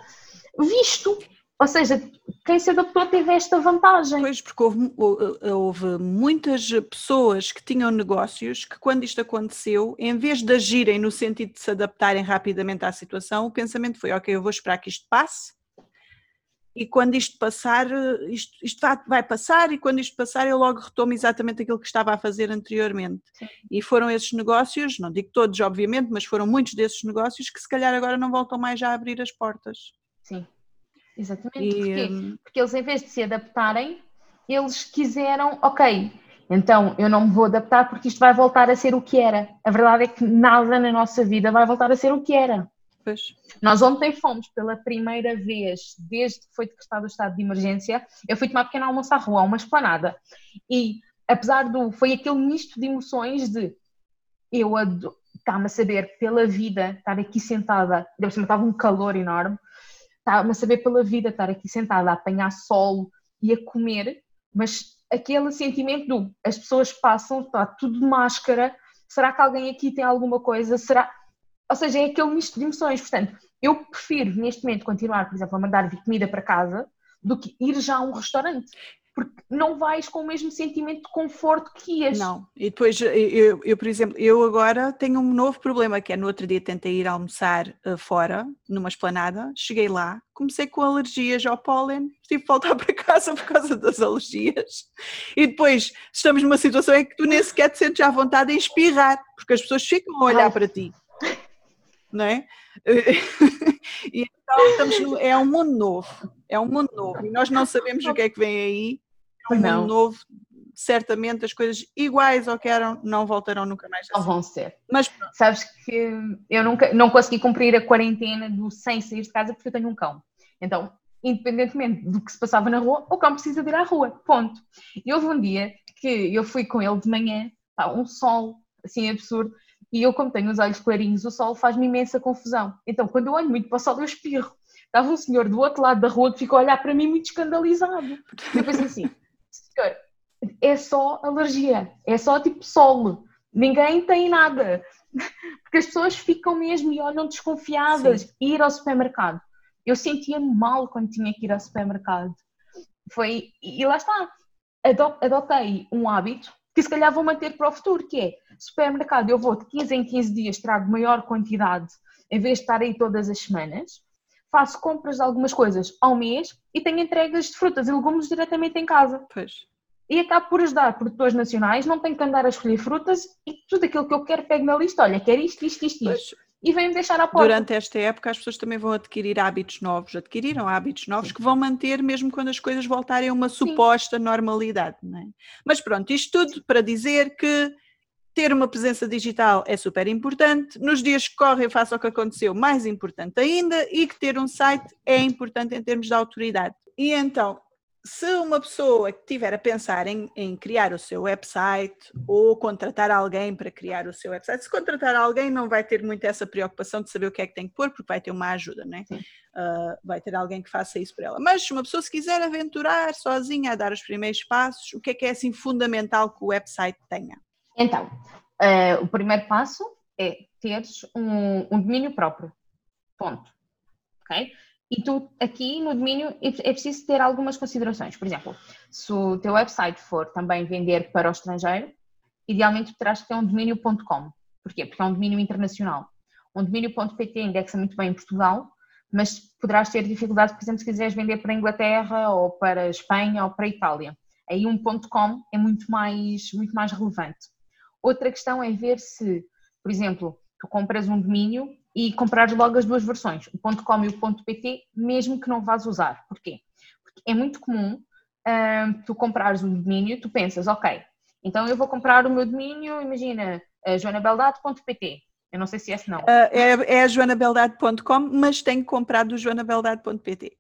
visto. Ou seja, quem se adaptou teve esta vantagem. Pois, porque houve, houve, muitas pessoas que tinham negócios que, quando isto aconteceu, em vez de agirem no sentido de se adaptarem rapidamente à situação, o pensamento foi: ok, eu vou esperar que isto passe. E quando isto passar, isto, isto vai passar, e quando isto passar, eu logo retomo exatamente aquilo que estava a fazer anteriormente. Sim. E foram esses negócios, não digo todos, obviamente, mas foram muitos desses negócios que, se calhar, agora não voltam mais a abrir as portas. Sim. Exatamente. E, Porquê? Hum, Porque eles, em vez de se adaptarem, eles quiseram, ok, então eu não me vou adaptar porque isto vai voltar a ser o que era. A verdade é que nada na nossa vida vai voltar a ser o que era. Pois. Nós ontem fomos pela primeira vez, desde que foi decretado o estado de emergência, eu fui tomar pequeno almoço à rua, uma esplanada. E apesar do. Foi aquele misto de emoções de eu está-me a saber pela vida, estar aqui sentada, deve ser estava um calor enorme, estava a saber pela vida, estar aqui sentada a apanhar sol e a comer, mas aquele sentimento do as pessoas passam, está tudo de máscara, será que alguém aqui tem alguma coisa? Será? Ou seja, é aquele misto de emoções. Portanto, eu prefiro neste momento continuar, por exemplo, a mandar vir comida para casa do que ir já a um restaurante porque não vais com o mesmo sentimento de conforto que ias. Não, e depois eu, eu, por exemplo, eu agora tenho um novo problema que é no outro dia tentei ir almoçar uh, fora, numa esplanada, cheguei lá, comecei com alergias ao pólen, tive que voltar [LAUGHS] para casa por causa das alergias, e depois estamos numa situação em que tu nem sequer te sentes à vontade em espirrar, porque as pessoas ficam a olhar Ai. para ti. Não é? [LAUGHS] e então estamos no, é um mundo novo, é um mundo novo e nós não sabemos o que é que vem aí. É um não. mundo novo, certamente as coisas iguais ao que eram não voltarão nunca mais. Não vão ser. Mas sabes que eu nunca não consegui cumprir a quarentena do sem sair de casa porque eu tenho um cão. Então, independentemente do que se passava na rua, o cão precisa de ir à rua. Ponto. E houve um dia que eu fui com ele de manhã, pá, um sol assim absurdo, e eu, como tenho os olhos clarinhos, o sol faz-me imensa confusão. Então, quando eu olho muito para o sol, eu espirro. Estava um senhor do outro lado da rua que ficou a olhar para mim muito escandalizado. Eu pensei assim, [LAUGHS] senhor, é só alergia, é só tipo sol, ninguém tem nada. [LAUGHS] Porque as pessoas ficam mesmo e olham desconfiadas. Sim. Ir ao supermercado. Eu sentia-me mal quando tinha que ir ao supermercado. Foi, e lá está, adotei um hábito que se calhar vou manter para o futuro, que é supermercado, eu vou de 15 em 15 dias, trago maior quantidade, em vez de estar aí todas as semanas, faço compras de algumas coisas ao mês e tenho entregas de frutas e legumes diretamente em casa. Pois. E acabo por ajudar produtores nacionais, não tenho que andar a escolher frutas e tudo aquilo que eu quero pego na lista, olha, quero isto, isto, isto, isto. Pois e vêm-me deixar à porta. Durante esta época as pessoas também vão adquirir hábitos novos, adquiriram hábitos novos Sim. que vão manter mesmo quando as coisas voltarem a uma suposta Sim. normalidade. É? Mas pronto, isto tudo para dizer que ter uma presença digital é super importante, nos dias que correm faça o que aconteceu, mais importante ainda, e que ter um site é importante em termos de autoridade. E então, se uma pessoa que estiver a pensar em, em, criar o seu website ou contratar alguém para criar o seu website, se contratar alguém não vai ter muito essa preocupação de saber o que é que tem que pôr, porque vai ter uma ajuda, né? Uh, vai ter alguém que faça isso para ela. Mas se uma pessoa se quiser aventurar sozinha a dar os primeiros passos, o que é que é assim fundamental que o website tenha? Então, uh, o primeiro passo é teres um, um domínio próprio. Ponto. Ok? E tu, aqui no domínio, é, é preciso ter algumas considerações. Por exemplo, se o teu website for também vender para o estrangeiro, idealmente terás que ter um domínio.com. Porquê? Porque é um domínio internacional. Um domínio.pt indexa muito bem em Portugal, mas poderás ter dificuldade, por exemplo, se quiseres vender para a Inglaterra ou para a Espanha ou para a Itália. Aí um .com é muito mais, muito mais relevante. Outra questão é ver se, por exemplo, tu compras um domínio e comprares logo as duas versões, o .com e o .pt, mesmo que não vás usar. Porquê? Porque é muito comum uh, tu comprares um domínio, tu pensas, ok, então eu vou comprar o meu domínio, imagina, joanabeldade.pt. Eu não sei se é esse não. Uh, é, é joanabeldade.com, mas tenho comprado o joanabeldade.pt.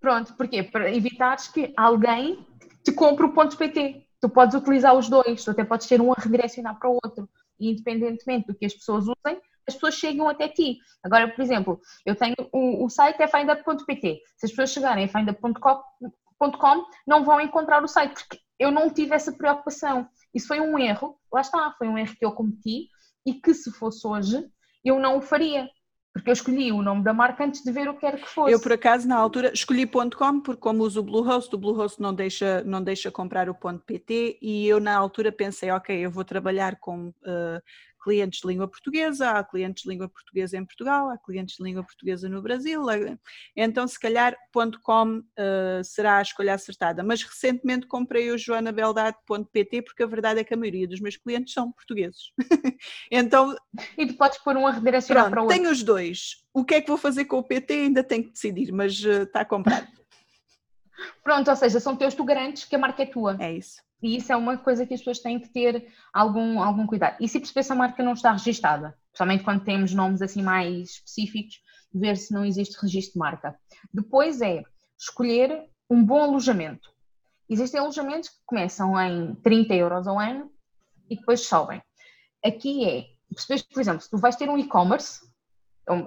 Pronto, porquê? Para evitares que alguém te compre o .pt. Tu podes utilizar os dois, tu até podes ter um a redirecionar para o outro. E independentemente do que as pessoas usem, as pessoas chegam até ti. Agora, por exemplo, eu tenho o, o site é findup.pt. Se as pessoas chegarem a findup.com, não vão encontrar o site, porque eu não tive essa preocupação. Isso foi um erro, lá está, foi um erro que eu cometi e que se fosse hoje, eu não o faria. Porque eu escolhi o nome da marca antes de ver o que era que fosse. Eu, por acaso, na altura, escolhi .com, porque como uso o Bluehost, o Bluehost não deixa, não deixa comprar o .pt e eu, na altura, pensei, ok, eu vou trabalhar com uh, clientes de língua portuguesa, há clientes de língua portuguesa em Portugal, há clientes de língua portuguesa no Brasil, então se calhar .com uh, será a escolha acertada, mas recentemente comprei o joanabeldade.pt porque a verdade é que a maioria dos meus clientes são portugueses. [LAUGHS] então... E tu podes pôr um a redirecionar pronto, para o outro. tenho os dois. O que é que vou fazer com o PT ainda tenho que decidir, mas uh, está comprado. [LAUGHS] Pronto, ou seja, são teus, tu garantes que a marca é tua. É isso. E isso é uma coisa que as pessoas têm que ter algum, algum cuidado. E se perceber se a marca não está registada, principalmente quando temos nomes assim mais específicos, ver se não existe registro de marca. Depois é escolher um bom alojamento. Existem alojamentos que começam em 30 euros ao ano e depois sobem. Aqui é, percebes, por exemplo, se tu vais ter um e-commerce,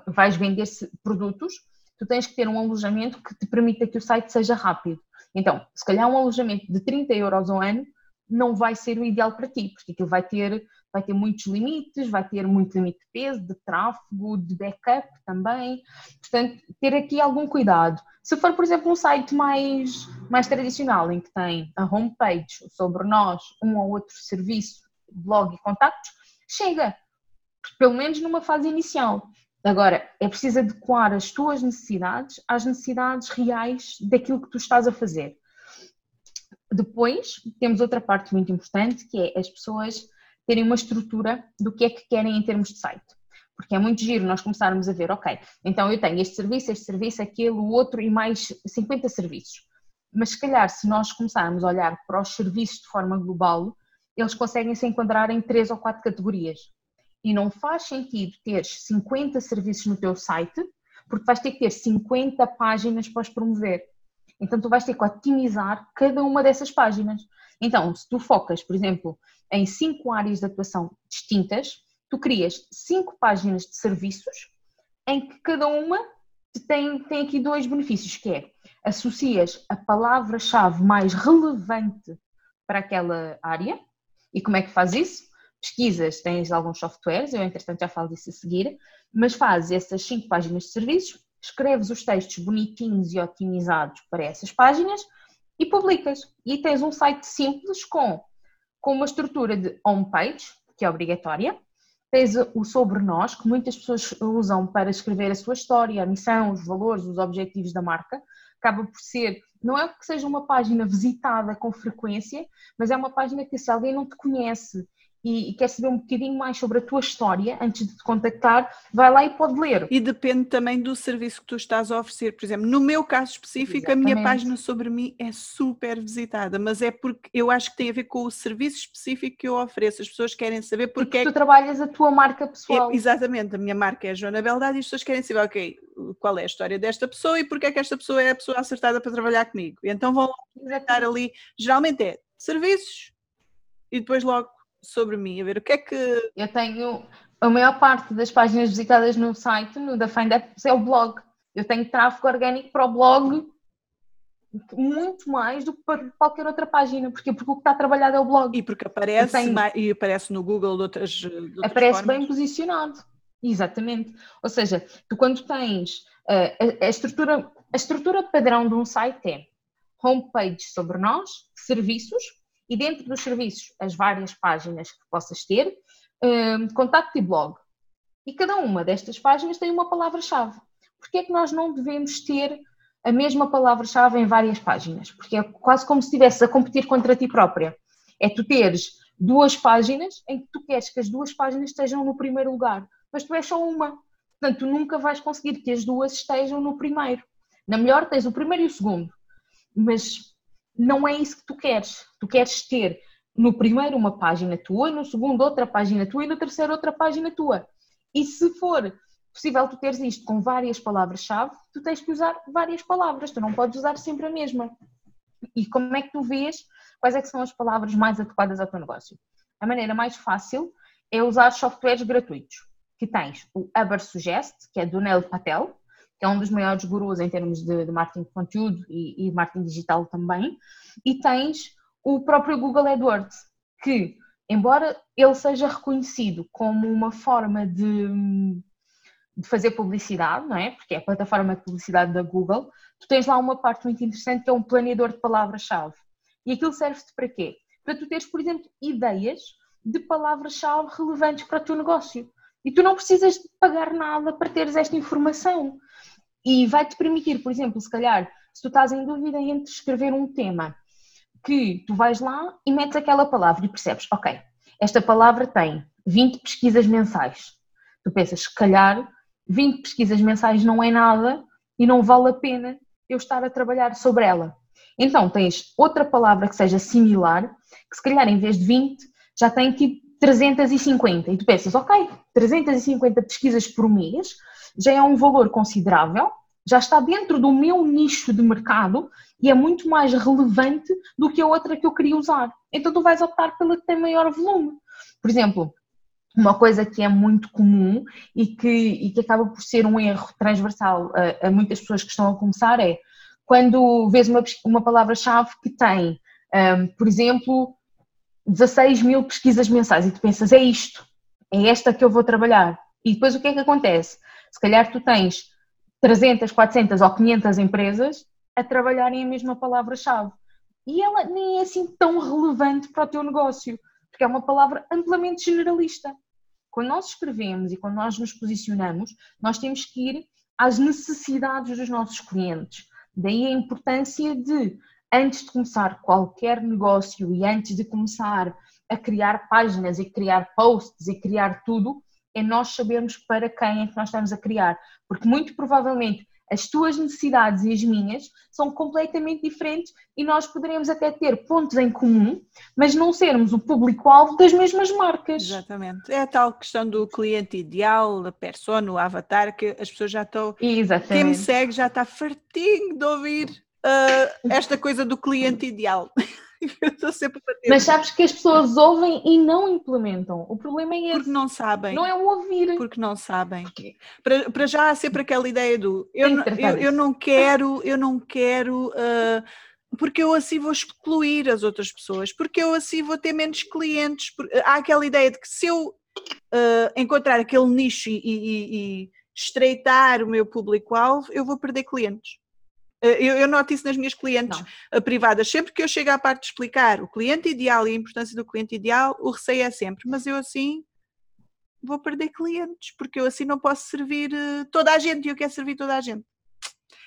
vais vender produtos, tu tens que ter um alojamento que te permita que o site seja rápido. Então, se calhar um alojamento de 30 euros ao ano não vai ser o ideal para ti, porque aquilo vai ter, vai ter muitos limites, vai ter muito limite de peso, de tráfego, de backup também. Portanto, ter aqui algum cuidado. Se for, por exemplo, um site mais, mais tradicional, em que tem a homepage sobre nós, um ou outro serviço, blog e contactos, chega, pelo menos numa fase inicial. Agora, é preciso adequar as tuas necessidades às necessidades reais daquilo que tu estás a fazer. Depois, temos outra parte muito importante, que é as pessoas terem uma estrutura do que é que querem em termos de site. Porque é muito giro nós começarmos a ver, ok, então eu tenho este serviço, este serviço, aquele, o outro e mais 50 serviços. Mas se calhar, se nós começarmos a olhar para os serviços de forma global, eles conseguem se enquadrar em três ou quatro categorias e não faz sentido ter 50 serviços no teu site, porque vais ter que ter 50 páginas para os promover. Então tu vais ter que otimizar cada uma dessas páginas. Então, se tu focas, por exemplo, em cinco áreas de atuação distintas, tu crias cinco páginas de serviços em que cada uma tem, tem aqui dois benefícios, que é associas a palavra-chave mais relevante para aquela área. E como é que faz isso? Pesquisas, tens alguns softwares, eu entretanto já falo disso a seguir, mas fazes essas cinco páginas de serviços, escreves os textos bonitinhos e otimizados para essas páginas e publicas. E tens um site simples com, com uma estrutura de homepage, que é obrigatória, tens o sobre nós, que muitas pessoas usam para escrever a sua história, a missão, os valores, os objetivos da marca, acaba por ser, não é que seja uma página visitada com frequência, mas é uma página que se alguém não te conhece e, e, quer saber um bocadinho mais sobre a tua história antes de te contactar, vai lá e pode ler. E depende também do serviço que tu estás a oferecer. Por exemplo, no meu caso específico, Exatamente. a minha página sobre mim é super visitada, mas é porque eu acho que tem a ver com o serviço específico que eu ofereço. As pessoas querem saber porque, porque é que tu trabalhas a tua marca pessoal. É, exatamente, a minha marca é a Joana Beldade e as pessoas querem saber, ok, qual é a história desta pessoa e porque é que esta pessoa é a pessoa acertada para trabalhar comigo. Então vão estar ali, geralmente é serviços e depois logo sobre mim, a ver o que é que. Eu tenho. A maior parte das páginas visitadas no site, no da Find Apps, é o blog. Eu tenho tráfego orgânico para o blog muito mais do que para qualquer outra página. Porquê? Porque o que está trabalhado é o blog. E porque aparece, tenho... e aparece no Google de outras, de outras Aparece formas. bem posicionado. Exatamente. Ou seja, tu quando tens uh, a, a, estrutura, a estrutura padrão de um site é homepage sobre nós, serviços, e dentro dos serviços as várias páginas que possas ter, uh, contacto e blog. E cada uma destas páginas tem uma palavra-chave. Porquê é que nós não devemos ter a mesma palavra-chave em várias páginas? Porque é quase como se estivesse a competir contra ti própria. É tu teres duas páginas em que tu queres que as duas páginas estejam no primeiro lugar, mas tu és só uma. Portanto, tu nunca vais conseguir que as duas estejam no primeiro. Na melhor, tens o primeiro e o segundo, mas não é isso que tu queres. Tu queres ter no primeiro uma página tua, no segundo outra página tua e no terceiro outra página tua. E se for possível tu teres isto com várias palavras-chave, tu tens que usar várias palavras, tu não podes usar sempre a mesma. E como é que tu vês quais é que são as palavras mais adequadas ao teu negócio? A maneira mais fácil é usar softwares gratuitos, que tens o Uber Suggest, que é do Nel Patel, que é um dos maiores gurus em termos de, de marketing de conteúdo e, e marketing digital também, e tens o próprio Google AdWords, que embora ele seja reconhecido como uma forma de, de, fazer publicidade, não é? Porque é a plataforma de publicidade da Google, tu tens lá uma parte muito interessante que é um planeador de palavras-chave. E aquilo serve-te para quê? Para tu teres, por exemplo, ideias de palavras-chave relevantes para o teu negócio. E tu não precisas de pagar nada para teres esta informação. E vai-te permitir, por exemplo, se calhar, se tu estás em dúvida entre escrever um tema que tu vais lá e metes aquela palavra e percebes, ok, esta palavra tem 20 pesquisas mensais. Tu pensas, se calhar 20 pesquisas mensais não é nada e não vale a pena eu estar a trabalhar sobre ela. Então tens outra palavra que seja similar, que se calhar em vez de 20 já tem tipo 350 e tu pensas, ok, 350 pesquisas por mês já é um valor considerável, já está dentro do meu nicho de mercado e é muito mais relevante do que a outra que eu queria usar. Então tu vais optar pela que tem maior volume. Por exemplo, uma coisa que é muito comum e que, e que acaba por ser um erro transversal a, a muitas pessoas que estão a começar é quando vês uma, uma palavra-chave que tem, um, por exemplo, 16 mil pesquisas mensais e tu pensas, é isto, é esta que eu vou trabalhar. E depois o que é que acontece? Se calhar tu tens 300, 400 ou 500 empresas a trabalharem a mesma palavra-chave. E ela nem é assim tão relevante para o teu negócio, porque é uma palavra amplamente generalista. Quando nós escrevemos e quando nós nos posicionamos, nós temos que ir às necessidades dos nossos clientes. Daí a importância de, antes de começar qualquer negócio e antes de começar a criar páginas e criar posts e criar tudo, é nós sabermos para quem é que nós estamos a criar. Porque muito provavelmente as tuas necessidades e as minhas são completamente diferentes e nós poderemos até ter pontos em comum, mas não sermos o público-alvo das mesmas marcas. Exatamente. É a tal questão do cliente ideal, da persona, o avatar, que as pessoas já estão. Exatamente. Quem me segue já está fartinho de ouvir uh, esta coisa do cliente ideal. [LAUGHS] [LAUGHS] Mas sabes que as pessoas ouvem e não implementam. O problema é esse. Porque não sabem. Não é o ouvir. Porque não sabem. Para, para já há sempre aquela ideia do eu, não, eu, eu, não quero, eu não quero. Uh, porque eu assim vou excluir as outras pessoas, porque eu assim vou ter menos clientes. Há aquela ideia de que se eu uh, encontrar aquele nicho e, e, e estreitar o meu público-alvo, eu vou perder clientes. Eh, eu, eu, noto isso nas minhas clientes não. Eh, privadas. Sempre que eu chego à parte de explicar o cliente ideal e a importância do cliente ideal, o receio é sempre, mas eu assim vou perder clientes, porque eu assim não posso servir eh, toda a gente e eu quero servir toda a gente.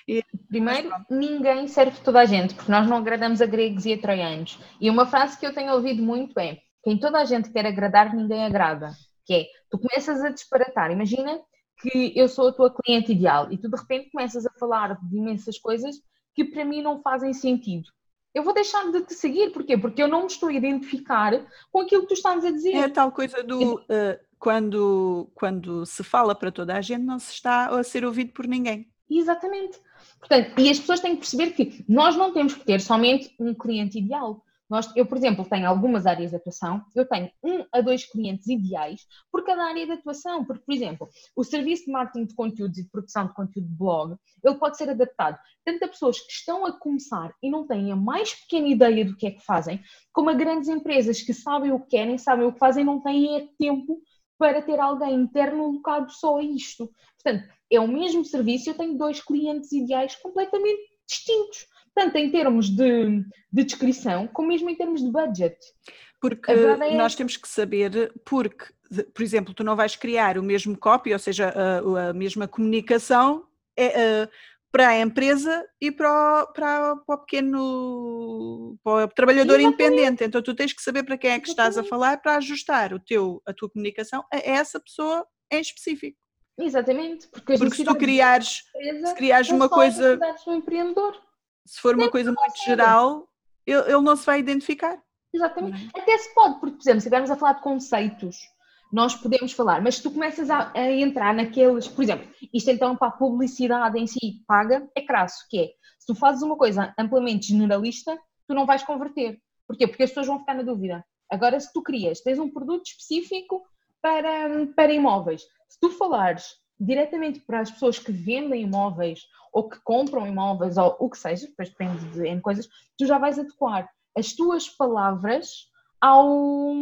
E, Primeiro, ninguém serve toda a gente, porque nós não agradamos a gregos e a troianos. E uma frase que eu tenho ouvido muito é: quem toda a gente quer agradar, ninguém agrada. Que é, tu começas a disparatar. Imagina que eu sou a tua cliente ideal e tu de repente começas a falar de imensas coisas que para mim não fazem sentido. Eu vou deixar de te seguir, porquê? Porque eu não me estou a identificar com aquilo que tu estás a dizer. É a tal coisa do uh, quando, quando se fala para toda a gente, não se está a ser ouvido por ninguém. Exatamente. Portanto, e as pessoas têm que perceber que nós não temos que ter somente um cliente ideal. Nós, eu, por exemplo, tenho algumas áreas de atuação, eu tenho um a dois clientes ideais por cada área de atuação, porque, por exemplo, o serviço de marketing de conteúdos e de produção de conteúdo de blog, ele pode ser adaptado tanto a pessoas que estão a começar e não têm a mais pequena ideia do que é que fazem, como a grandes empresas que sabem o que querem, sabem o que fazem não têm tempo para ter alguém interno alocado só a isto. Portanto, é o mesmo serviço, eu tenho dois clientes ideais completamente distintos, tanto em termos de, de descrição, como mesmo em termos de budget. Porque é... nós temos que saber, porque, por exemplo, tu não vais criar o mesmo copy, ou seja, a, a mesma comunicação é, a, para a empresa e para o, para, para o pequeno para o trabalhador Exatamente. independente. Então tu tens que saber para quem é que estás a falar para ajustar o teu, a tua comunicação a essa pessoa em específico. Exatamente, porque, porque se tu criares, se criares uma coisa. Se for uma coisa muito geral, ele, ele não se vai identificar. Exatamente. É? Até se pode, porque, por exemplo, se estivermos a falar de conceitos, nós podemos falar, mas se tu começas a, a, entrar naqueles, por exemplo, isto então para a publicidade em si paga, é crasso, que é, se tu fazes uma coisa amplamente generalista, tu não vais converter. Porquê? Porque as pessoas vão ficar na dúvida. Agora, se tu crias, tens um produto específico para, para imóveis, se tu falares diretamente para as pessoas que vendem imóveis ou que compram imóveis ou o que seja, depois depende de N coisas, tu já vais adequar as tuas palavras ao,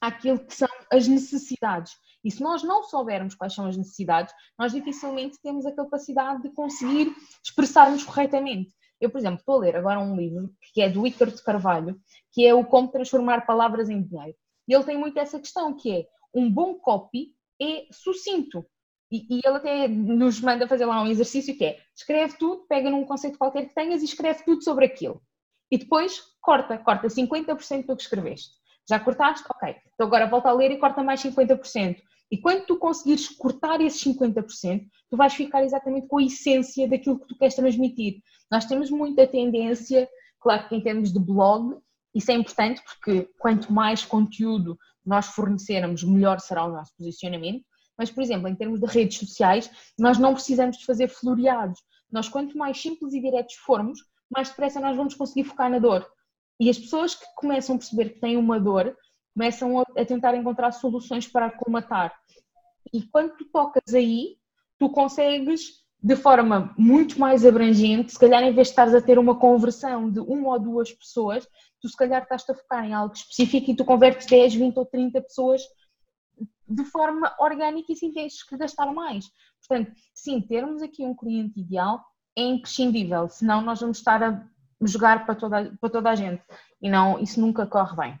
àquilo que são as necessidades. E se nós não soubermos quais são as necessidades, nós dificilmente temos a capacidade de conseguir expressar-nos corretamente. Eu, por exemplo, estou a ler agora um livro que é do Ícaro de Carvalho, que é o Como Transformar Palavras em Dinheiro. E ele tem muito essa questão, que é um bom copy é sucinto. E, e, ele até nos manda fazer lá um exercício que é escreve tudo, pega num conceito qualquer que tenhas e escreve tudo sobre aquilo. E depois corta, corta 50% do que escreveste. Já cortaste? Ok. Então agora volta a ler e corta mais 50%. E quando tu conseguires cortar esses 50%, tu vais ficar exatamente com a essência daquilo que tu queres transmitir. Nós temos muita tendência, claro que em termos de blog, isso é importante porque quanto mais conteúdo nós fornecermos, melhor será o nosso posicionamento. Mas, por exemplo, em termos de redes sociais, nós não precisamos de fazer floreados. Nós, quanto mais simples e diretos formos, mais depressa nós vamos conseguir focar na dor. E as pessoas que começam a perceber que têm uma dor, começam a tentar encontrar soluções para aclimatar. E quando tu tocas aí, tu consegues de forma muito mais abrangente, se calhar em vez de estares a ter uma conversão de uma ou duas pessoas, tu se calhar estás a focar em algo específico e tu convertes 10, 20 ou 30 pessoas de forma orgânica e sem teres que gastar mais. Portanto, sim, termos aqui um cliente ideal é imprescindível, senão nós vamos estar a jogar para toda, para toda a gente e não, isso nunca corre bem.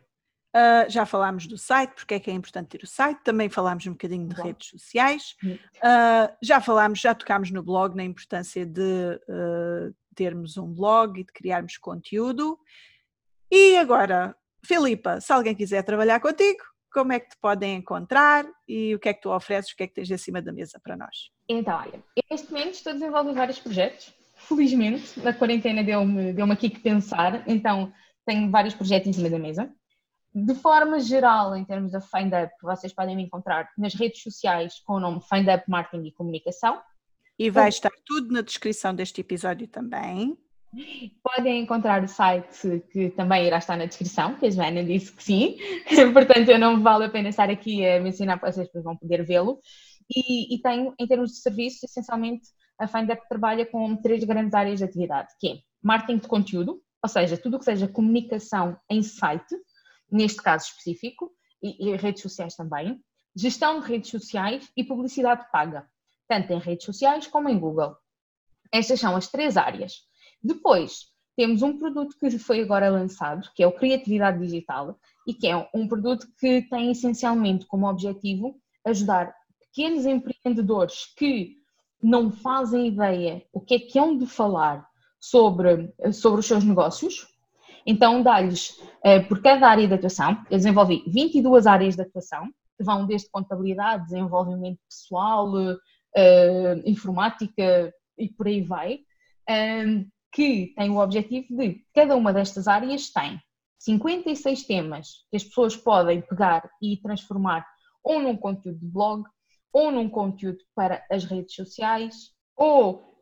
Uh, já falámos do site, porque é que é importante ter o site, também falámos um bocadinho de Bom. redes sociais, uh, já falámos, já tocámos no blog na importância de uh, termos um blog e de criarmos conteúdo. E agora, Filipa, se alguém quiser trabalhar contigo, como é que te podem encontrar e o que é que tu ofereces, o que é que tens acima da mesa para nós? Então, olha, neste momento estou a desenvolver vários projetos, felizmente, na quarentena deu-me deu aqui que pensar, então tenho vários projetos em cima da mesa de forma geral, em termos da FindUp, vocês podem me encontrar nas redes sociais com o nome FindUp Marketing e Comunicação. E vai estar tudo na descrição deste episódio também. Podem encontrar o site que também irá estar na descrição, que a Joana disse que sim, [LAUGHS] portanto eu não vale a pena estar aqui a mencionar para vocês, porque vão poder vê-lo. E, e tenho, em termos de serviços, essencialmente a FindUp trabalha com três grandes áreas de atividade, que é marketing de conteúdo, ou seja, tudo o que seja comunicação em site, neste caso específico, e, e redes sociais também, gestão de redes sociais e publicidade paga, tanto em redes sociais como em Google. Estas são as três áreas. Depois, temos um produto que foi agora lançado, que é o Criatividade Digital, e que é um produto que tem essencialmente como objetivo ajudar pequenos empreendedores que não fazem ideia o que é que hão de falar sobre, sobre os seus negócios, então, dá-lhes, uh, por cada área de atuação, eu desenvolvi 22 áreas de atuação, que vão desde contabilidade, desenvolvimento pessoal, uh, informática e por aí vai, uh, que têm o objetivo de cada uma destas áreas tem 56 temas que as pessoas podem pegar e transformar ou num conteúdo de blog, ou num conteúdo para as redes sociais, ou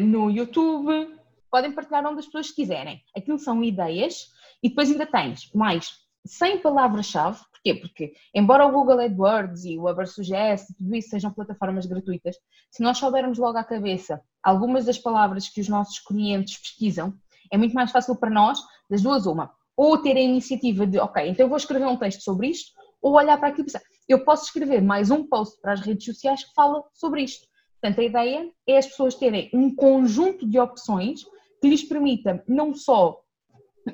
no YouTube, podem partilhar onde as pessoas quiserem. Aquilo são ideias e depois ainda tens mais 100 palavras-chave. Porquê? Porque, embora o Google AdWords e o Ubersuggest e tudo isso sejam plataformas gratuitas, se nós soubermos logo à cabeça algumas das palavras que os nossos clientes pesquisam, é muito mais fácil para nós, das duas uma, ou ter a iniciativa de, ok, então eu vou escrever um texto sobre isto, ou olhar para aquilo e pensar, eu posso escrever mais um post para as redes sociais que fala sobre isto. Portanto, a ideia é as pessoas terem um conjunto de opções que lhes permita não só,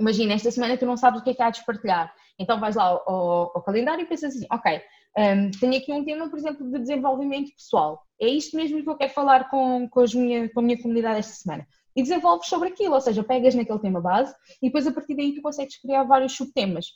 imagina, esta semana tu não sabes o que é que há de partilhar, então vais lá ao, ao, calendário e pensas assim, ok, um, tenho aqui um tema, por exemplo, de desenvolvimento pessoal. É isto mesmo que eu quero falar com, com, minha, com a minha comunidade esta semana. E desenvolves sobre aquilo, ou seja, pegas naquele tema base e depois a partir daí tu consegues criar vários subtemas.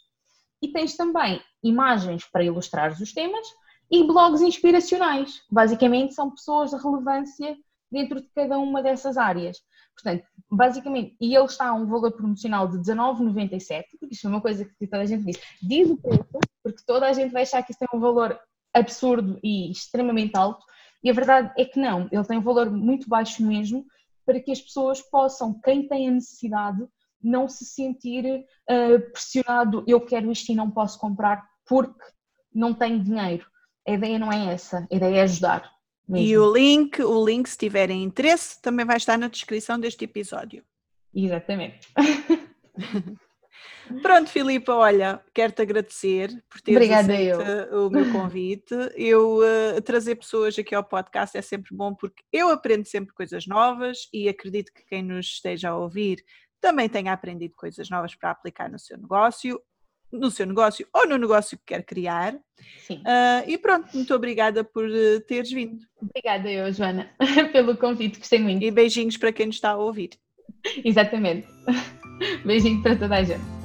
E tens também imagens para ilustrar os temas e blogs inspiracionais. Basicamente são pessoas de relevância dentro de cada uma dessas áreas. Portanto, basicamente, e ele está a um valor promocional de 19,97, porque isto é uma coisa que toda a gente diz, diz o preço, porque toda a gente vai achar que isto é um valor absurdo e extremamente alto, e a verdade é que não, ele tem um valor muito baixo mesmo, para que as pessoas possam, quem tem a necessidade, não se sentir uh, pressionado, eu quero isto e não posso comprar porque não tenho dinheiro. A ideia não é essa, a ideia é ajudar. Mesmo. E o link, o link, se tiverem interesse, também vai estar na descrição deste episódio. Exatamente. [LAUGHS] Pronto, Filipa, olha, quero-te agradecer por teres aceito o meu convite. Eu uh, trazer pessoas aqui ao podcast é sempre bom porque eu aprendo sempre coisas novas e acredito que quem nos esteja a ouvir também tenha aprendido coisas novas para aplicar no seu negócio no seu negócio ou no negócio que quer criar. Sim. Uh, e pronto, muito obrigada por uh, teres vindo. Obrigada eu, Joana, [LAUGHS] pelo convite, gostei muito. E beijinhos para quem nos está a ouvir. Exatamente. [LAUGHS] Beijinho para toda a gente.